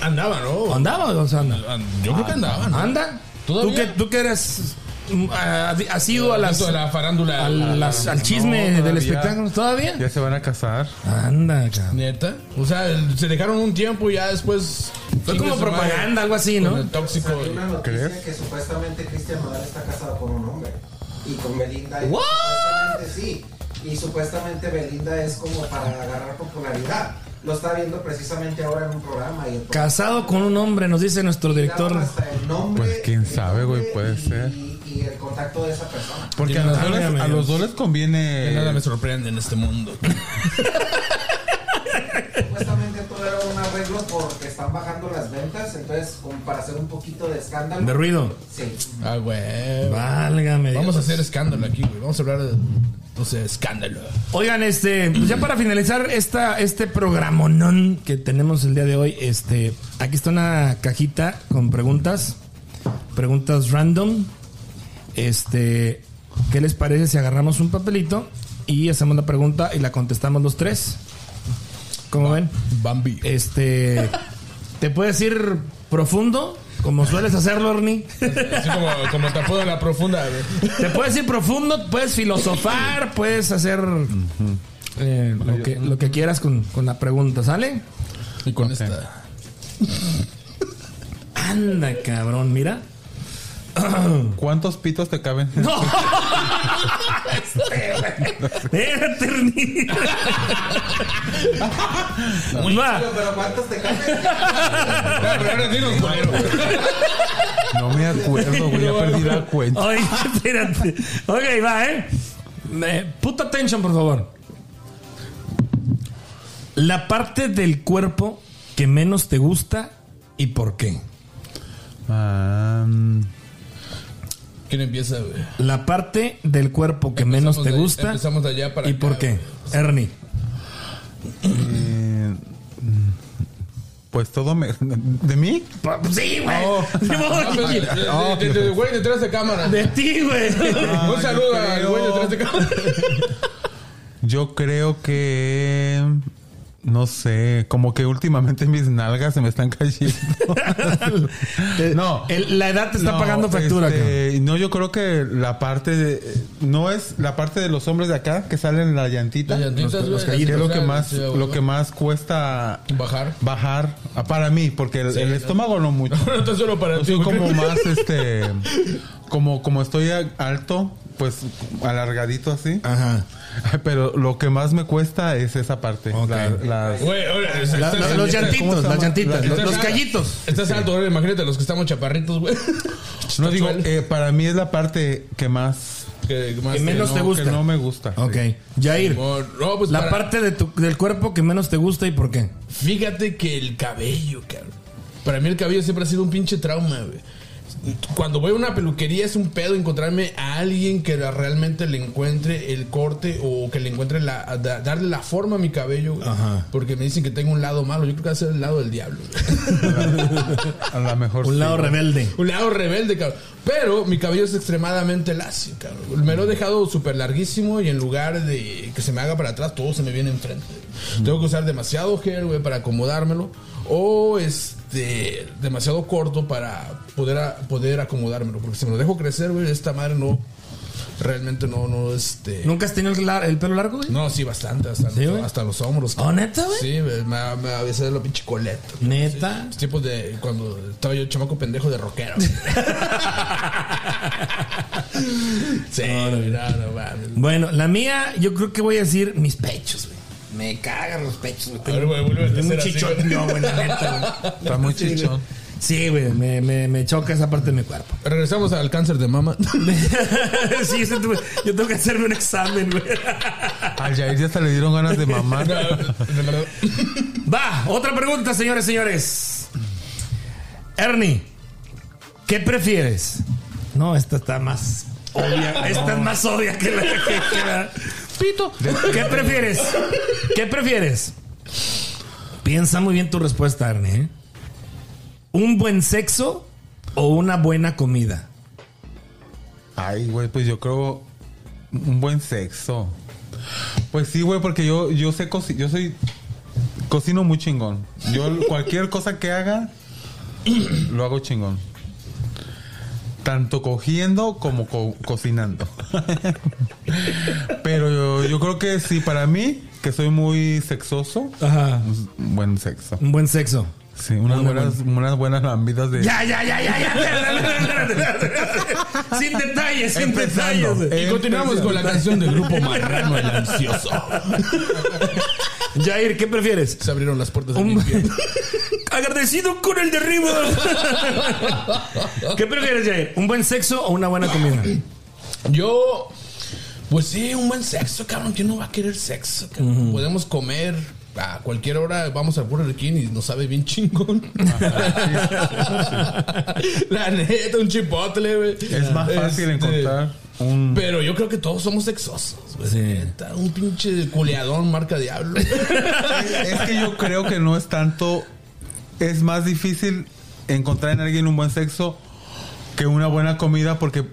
Andaba, ¿no? ¿Andaba o sea, anda? Yo creo que andaba, ¿no? ¿Anda? ¿Todavía? ¿Tú que, tú que eres mm, ah, has ido a las, la farándula. a las- al chisme No, del espectáculo? ¿Todavía? Ya se van a casar. Anda, cabrón. Neta. O sea, el- se dejaron un tiempo y ya después. Fue como propaganda, algo así, ¿no? el tóxico. Salió una noticia ¿Crees? que supuestamente Cristian Nodal está casado con un hombre. Y con Belinda. y What? Supuestamente sí. Y supuestamente Belinda es como para agarrar popularidad. Lo está viendo precisamente ahora en un programa. Y el Casado con un hombre, nos dice nuestro director. daban hasta el nombre, Pues quién sabe, güey, puede y- ser. Y el contacto de esa persona. Porque a los, dos les, a los Dios. dos les Que conviene. nada me sorprende en este mundo. Supuestamente todo era un arreglo porque están bajando las ventas. Entonces, como para hacer un poquito de escándalo. De ruido. Sí. Ah, güey. Válgame. Vamos a hacer escándalo aquí, güey. Vamos a hablar de. Sé, escándalo. Oigan, este, pues ya para finalizar esta, este programonón que tenemos el día de hoy, este, aquí está una cajita con preguntas, preguntas random. Este, ¿qué les parece si agarramos un papelito y hacemos la pregunta y la contestamos los tres? ¿Cómo ven? Bambi. Este, ¿te puedes ir profundo? Como sueles hacerlo, Ernie. Así como, como te apodo en la profunda. Te puedes ir profundo, puedes filosofar, puedes hacer eh, lo, que, lo que quieras con, con la pregunta, ¿sale? Y con esta. Anda, cabrón, mira. ¿Cuántos pitos te caben? ¡No! Espérate, Ernie. Va. Pero ¿cuántos te caben? No me acuerdo, güey. Ya perdí la cuenta. Oye, espérate. Ok, va, ¿eh? Eh, Put attention, por favor. La parte del cuerpo que menos te gusta y por qué. Ah, ¿Quién empieza, güey? La parte del cuerpo que menos te de- gusta empezamos de allá para y acá, por qué. güey. Ernie. eh, pues todo me. ¿De mí? Sí, güey. Oh. Modo Ah, de- de- de- de- güey detrás de cámara. De ti, güey. Un saludo yo al creo- güey detrás de cámara. Yo creo que. No sé, como que últimamente mis nalgas se me están cayendo. no. El- la edad te está No, pagando factura, este, no, yo creo que la parte de. No es la parte de los hombres de acá que salen en la llantita. Las llantitas, Los- los que es lo que más, lo que más cuesta Bajar. bajar ah, para mí, porque el, Sí, el no. estómago no mucho. No está solo para Yo soy como más este como como estoy alto, pues alargadito así. Ajá. Pero lo que más me cuesta es esa parte. la- las- Güey, ahora, La- estás- la- estás- los llantitos, ¿cómo se las llantitas, La- los, estás los callitos. Estás alto, ahora imagínate los que estamos chaparritos, güey. no digo, eh, para mí es la parte que más, que más que menos no, te gusta. que no me gusta. Ok. Jair, No, no, pues la para- parte de tu- del cuerpo que menos te gusta y por qué. Fíjate que el cabello, cabrón. Para mí el cabello siempre ha sido un pinche trauma, güey. Cuando voy a una peluquería es un pedo encontrarme a alguien que realmente le encuentre el corte o que le encuentre la da- darle la forma a mi cabello, güey. Ajá. Porque me dicen que tengo un lado malo. Yo creo que va a ser el lado del diablo. A lo mejor Un sí. lado rebelde. un lado rebelde, cabrón. Pero mi cabello es extremadamente lacio, cabrón. Me lo he dejado súper larguísimo y en lugar de que se me haga para atrás, todo se me viene enfrente. Tengo que usar demasiado gel, güey, para acomodármelo. O este, demasiado corto para poder, a- poder acomodármelo. Porque si me lo dejo crecer, güey, esta madre no. Realmente no, no, este. ¿Nunca has tenido el, pelo largo, güey? No, sí, bastante. Hasta, ¿Sí, los, hasta los hombros. ¿Oh, neta, güey? Sí, güey, me, me a veces la pinche coleta. ¿Neta? Los tiempos de cuando estaba yo chamaco pendejo de rockero. sí, no, no mames. Bueno, la mía, yo creo que voy a decir mis pechos, güey. Me cagan los pechos, güey. A ver, güey, vuelve a Tengo un hacer así, chichón, güey. no, güey, la neta, güey. Está muy chichón. Sí, güey, me, me, me choca esa parte de mi cuerpo. Regresamos al cáncer de mama. sí, ese yo tengo que hacerme un examen, güey. Al Jair ya se le dieron ganas de mamar. Va, otra pregunta, señores, señores. Ernie, ¿qué prefieres? No, esta está más obvia. Esta es más obvia que la que, que la- Pito. ¿Qué prefieres? ¿Qué prefieres? Piensa muy bien tu respuesta, Ernie. ¿eh? ¿Un buen sexo o una buena comida? Ay, güey, pues yo creo un buen sexo. Pues sí, güey, porque yo, yo sé cocinar, yo soy cocino muy chingón. Yo cualquier cosa que haga lo hago chingón. Tanto cogiendo como co- cocinando. Pero yo, yo creo que sí, para mí, que soy muy sexoso, Ajá. pues, buen sexo. Un buen sexo. Sí, unas Muy buenas, unas buenas lambidas de. Ya, ya, ya, ya, ya. Sin detalles, sin Empezando. detalles. Y continuamos con la canción del grupo Marrano el Ansioso. Jair, ¿qué prefieres? Se abrieron las puertas del Un- infierno. Agradecido con el derribo. ¿Qué prefieres, Jair? ¿Un buen sexo o una buena comida? Yo, pues sí, un buen sexo, cabrón. ¿Quién no va a querer sexo? Podemos comer a cualquier hora. Vamos al Burger King y nos sabe bien chingón. La neta, un chipotle, güey. Es más fácil Este, encontrar un. Pero yo creo que todos somos sexosos, güey. Un pinche culeadón marca diablo. Es que yo creo que no es tanto. Es más difícil encontrar en alguien un buen sexo que una buena comida porque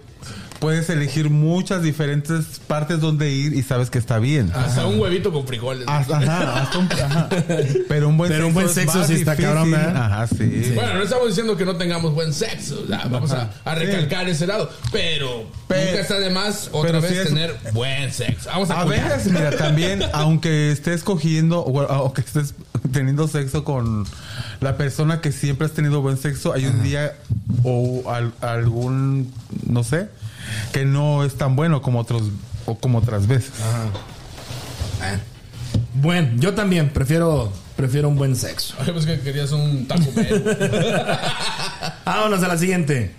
puedes elegir muchas diferentes partes donde ir y sabes que está bien. Hasta un huevito con frijoles. Hasta- ajá, hasta un- ajá. Pero un buen Pero sexo, un buen es sexo más sí está difícil. cabrón, ¿verdad? Ajá, sí. Bueno, no estamos diciendo que no tengamos buen sexo. o sea, vamos a, a recalcar ese lado. Pero, Pero- nunca está de más otra pero vez es- tener buen sexo. Vamos a, A veces, mira, también, aunque estés cogiendo o, o que estés teniendo sexo con la persona que siempre has tenido buen sexo, hay un día o al- algún, no sé, que no es tan bueno como otros o como otras veces. Bueno, yo también prefiero, prefiero un buen sexo. Ay, pues que querías un taco. Vámonos a la siguiente.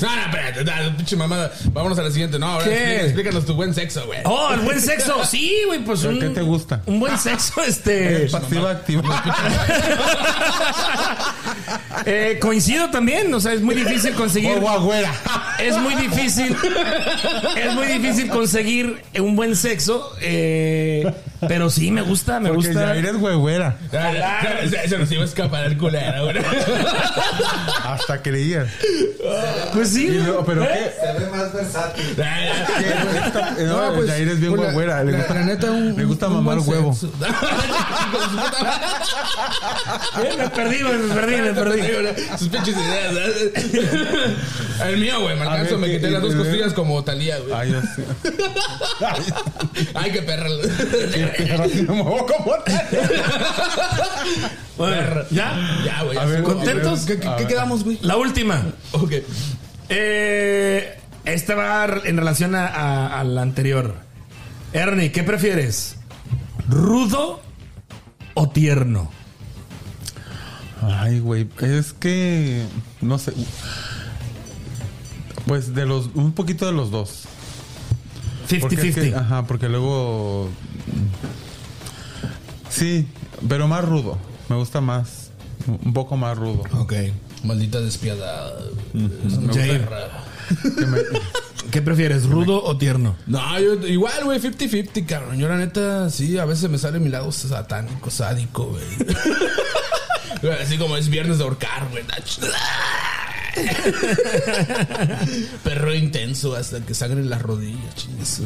No, no, espérate, no, pinche mamada. Vámonos a la siguiente. No, ahora ¿Qué? explica- explícanos tu buen sexo, güey. Oh, el buen sexo. Sí, güey, pues un, ¿Qué te gusta? un buen sexo, este. Pasiva activa. Eh, coincido también, o sea, es muy difícil conseguir. O agüera. Es muy difícil. Es muy difícil conseguir un buen sexo. eh, pero sí, me gusta, me Porque gusta. ya eres Se, se nos iba a escapar el culero, güey. Hasta creías. Pues sí, luego, ¿Pero qué? Se ve más versátil. Esta- no, No, pues, Jair es bien pues. Le gusta, la neta, un- le gusta un mamar huevo. Eh, me perdí, me perdí, me perdí. Sus pinches ideas. ¿verdad? El mío, güey. Me alcanzo, me ¿qué- quité las dos costillas como Talía, güey. Ay, yo sí. Ay, qué perra. No me acomodar. Bueno, ¿ya? Ya, güey. ¿contentos? ¿Qué, qué- quedamos, güey? La última. Ok. Eh, esta va en relación a, a- a la anterior. Ernie, ¿qué prefieres? ¿Rudo o tierno? Ay, güey, es que no sé. Pues de los un poquito de los dos. Porque es que- 50-50. ajá, porque luego Sí, pero más rudo. Me gusta más un poco más rudo. Ok. Maldita despiadada. Jair. Que me- ¿Qué prefieres, rudo o tierno? No, yo igual, güey, 50-50, cabrón. Yo la neta, sí, a veces me sale mi lado satánico, sádico, güey. Así como es viernes de ahorcar, güey. Perro intenso hasta que sangre en las rodillas, chingues.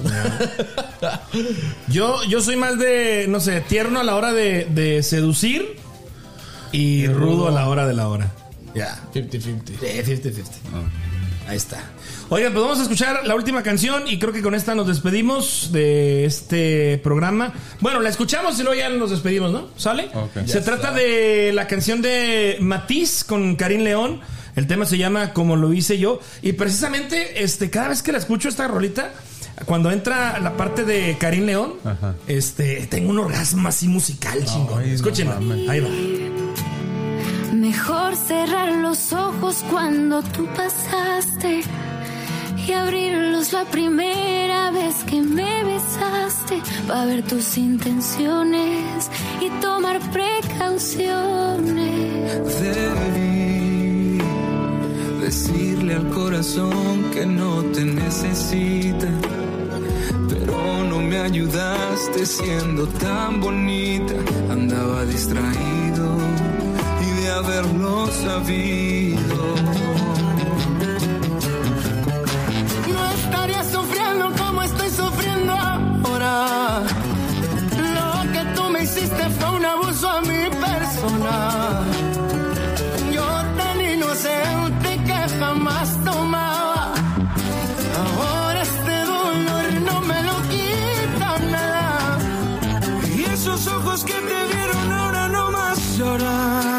Yo, yo soy más de, no sé, tierno a la hora de, de seducir y rudo a la hora de la hora. Ya. 50-50. Sí, 50-50. Ahí está. Oigan, pues vamos a escuchar la última canción y creo que con esta nos despedimos de este programa. Bueno, la escuchamos y luego ya nos despedimos, ¿no? ¿Sale? Se Ya trata está. de la canción de Matiz con Karim León. El tema se llama Como lo hice yo. Y precisamente, este, cada vez que la escucho esta rolita, cuando entra la parte de Karim León, Ajá. este, tengo un orgasmo así musical, chingón. No. Ahí va. Mejor cerrar los ojos cuando tú pasaste y abrirlos la primera vez que me besaste para ver tus intenciones y tomar precauciones. Debí decirle al corazón que no te necesita, pero no me ayudaste siendo tan bonita. Andaba distraído haberlo sabido. No estaría sufriendo como estoy sufriendo ahora. Lo que tú me hiciste fue un abuso a mi persona. Yo tan inocente que jamás tomaba. Ahora este dolor no me lo quita nada. Y esos ojos que te vieron ahora no más lloran.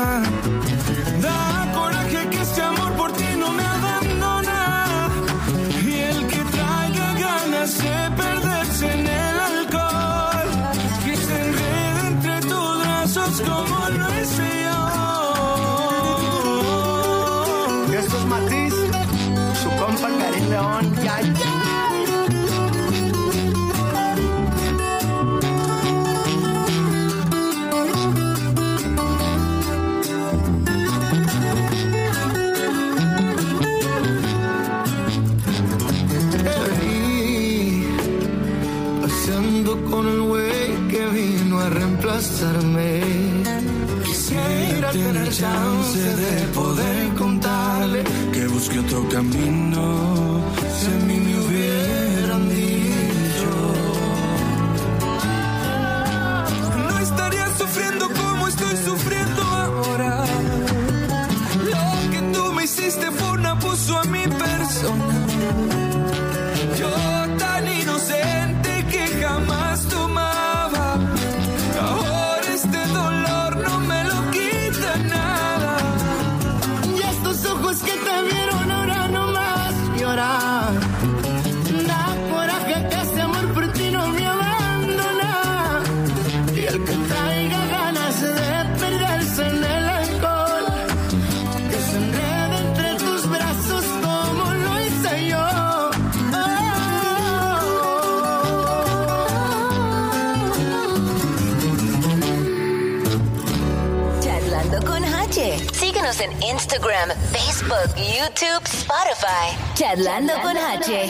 Charlando con H.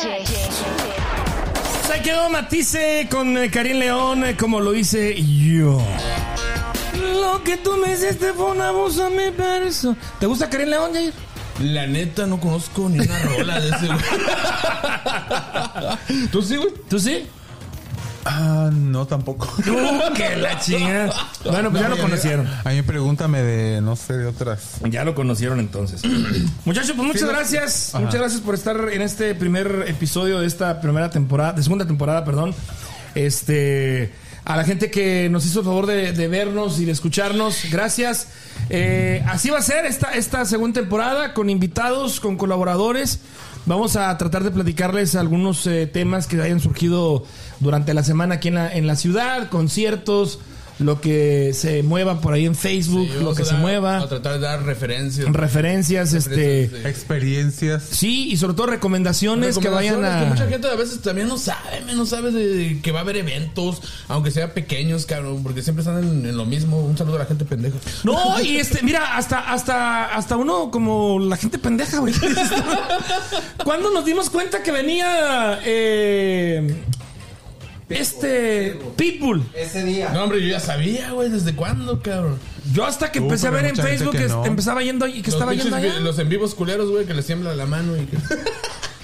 Se quedó Matice con eh, Karim León, eh, como lo hice yo. Lo que tú me hiciste fue un abuso a mi persona. ¿Te gusta Karim León, Jair? La neta, no conozco ni una rola de ese, güey. ¿Tú sí, güey? ¿Tú sí? Ah, no, tampoco. Que la chinga. Bueno, pues ya lo conocieron. A mí pregúntame de, no sé, de otras. Ya lo conocieron entonces. Muchachos, pues muchas Sí, gracias. Ajá. Muchas gracias por estar en este primer episodio de esta primera temporada, de segunda temporada, perdón. Este, a la gente que nos hizo el favor de, de vernos y de escucharnos, gracias. Eh, así va a ser esta, esta segunda temporada con invitados, con colaboradores. Vamos a tratar de platicarles algunos eh, temas que hayan surgido durante la semana aquí en la, en la ciudad, conciertos, lo que se mueva por ahí en Facebook, Sí, lo que a se dar- mueva A tratar de dar referencias. referencias, este, Experiencias. sí, y sobre todo recomendaciones, que vayan a. que mucha gente a veces también no sabe, no sabe de que va a haber eventos, aunque sean pequeños, cabrón, porque siempre están en, en lo mismo. Un saludo a la gente pendeja. No, y este, mira, hasta, hasta, hasta uno como la gente pendeja, güey. ¿Cuándo nos dimos cuenta que venía eh, este Pitbull? Ese día. No, hombre, yo ya sabía, güey, ¿desde cuándo, cabrón? Yo hasta que Uh, empecé a pero ver en mucha gente Facebook que que, no. empezaba yendo y que Los estaba pinches yendo allá. vi- Los en vivos culeros, güey, que les tiembla la mano y que...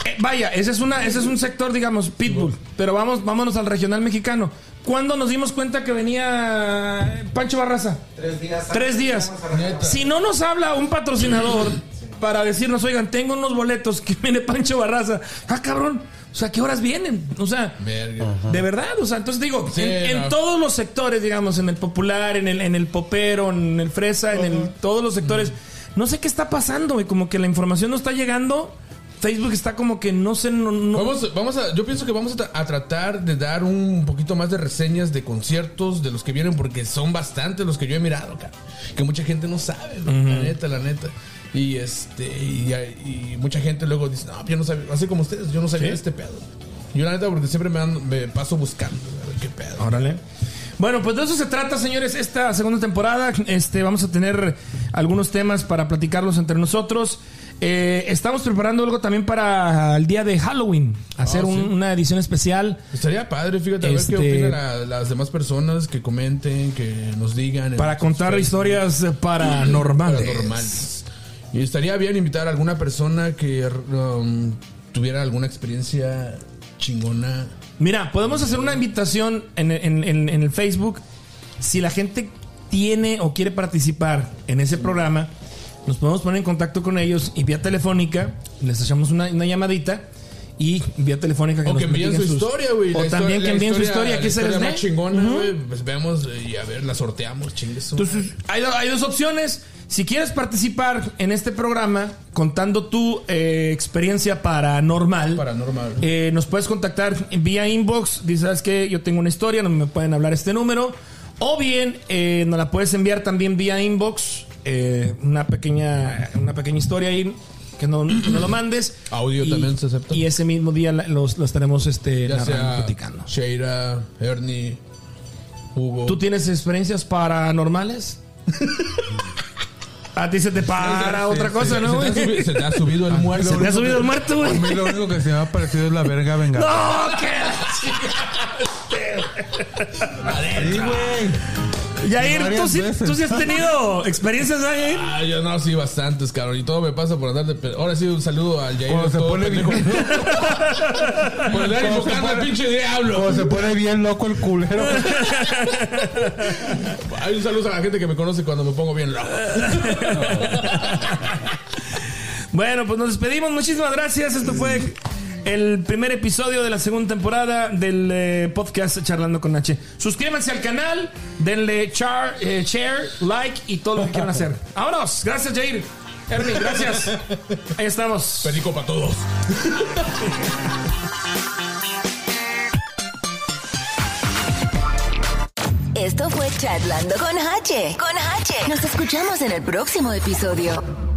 Eh, vaya, ese es una, ese es un sector, digamos, Pitbull. Pero vamos, vámonos al regional mexicano. ¿Cuándo nos dimos cuenta que venía Pancho Barraza? Tres días. Tres días. íbamos a arrancar. Si no nos habla un patrocinador para decirnos, oigan, tengo unos boletos que viene Pancho Barraza. Ah, cabrón. O sea, ¿qué horas vienen? O sea, Verga. de verdad. O sea, entonces digo, Sí, en, en no. todos los sectores, digamos, en el popular, en el, en el popero, en el fresa, en el, todos los sectores. No sé qué está pasando, y como que la información no está llegando. Facebook está como que no sé. No, no- Vamos, vamos a, yo pienso que vamos a, tra- a tratar de dar un poquito más de reseñas de conciertos de los que vienen, porque son bastantes los que yo he mirado, cara, que mucha gente no sabe, la neta, la neta. Y este, y, y mucha gente luego dice, no, yo no sabía, así como ustedes, yo no sabía ¿Sí? este pedo. Yo la neta, porque siempre me, ando- me paso buscando, a ver qué pedo. Órale. Bueno, pues de eso se trata, señores, esta segunda temporada. Este, vamos a tener algunos temas para platicarlos entre nosotros. Eh, estamos preparando algo también para el día de Halloween. Hacer Ah, un- una edición especial. Estaría padre, fíjate, a ver Este- qué opinan la- las demás personas que comenten, que nos digan. Para contar historias paranormales. Paranormales. Y estaría bien invitar a alguna persona que um, tuviera alguna experiencia chingona. Mira, podemos hacer una invitación en, el Facebook. Si la gente tiene o quiere participar en ese programa, nos podemos poner en contacto con ellos y vía telefónica les echamos una llamadita y vía telefónica que O nos que envíen su sus- historia, güey. O también que envíen su historia- que se les dé. chingona, güey. Pues veamos eh, y a ver, la sorteamos, chingues. Entonces, hay, do- hay dos opciones. Si quieres participar en este programa contando tu eh, experiencia paranormal, Paranormal. eh, nos puedes contactar vía inbox. Dices, ¿sabes qué? Yo tengo una historia, no me pueden hablar este número. O bien, eh, nos la puedes enviar también vía inbox. eh, una, pequeña, una pequeña historia ahí que no, lo mandes. Audio Y- también se acepta. Y ese mismo día la- los- lo estaremos este, ya narrando, platicando. Sheira, Ernie, Hugo. ¿Tú tienes experiencias paranormales? A ti se te para otra cosa. ¿no? Se subi- se te ha subido el muerto. Se te ha subido el muerto, A güey. mí lo único que se me ha parecido es la verga venga. ¡No! ¡Qué Sí, güey. Yair, ¿tú sí, veces. tú sí has tenido experiencias, ¿no, Yair? Ah, yo no, sí, bastantes, cabrón. Y todo me pasa por andar de. pe- Ahora sí, un saludo al Jair. Cuando se todo pone bien- Por andar Cuando se invocando al pone- pinche diablo. Cuando se pone bien loco el culero. Hay un saludo a la gente que me conoce cuando me pongo bien loco. Bueno, pues nos despedimos. Muchísimas gracias. Esto fue el primer episodio de la segunda temporada del eh, podcast Charlando con H. Suscríbanse al canal, denle char, eh, share, like y todo lo que quieran hacer. Vámonos. Gracias, Jair. Ernie, gracias. Ahí estamos. Perico para todos. Esto fue Chatlando con H. Con H. Nos escuchamos en el próximo episodio.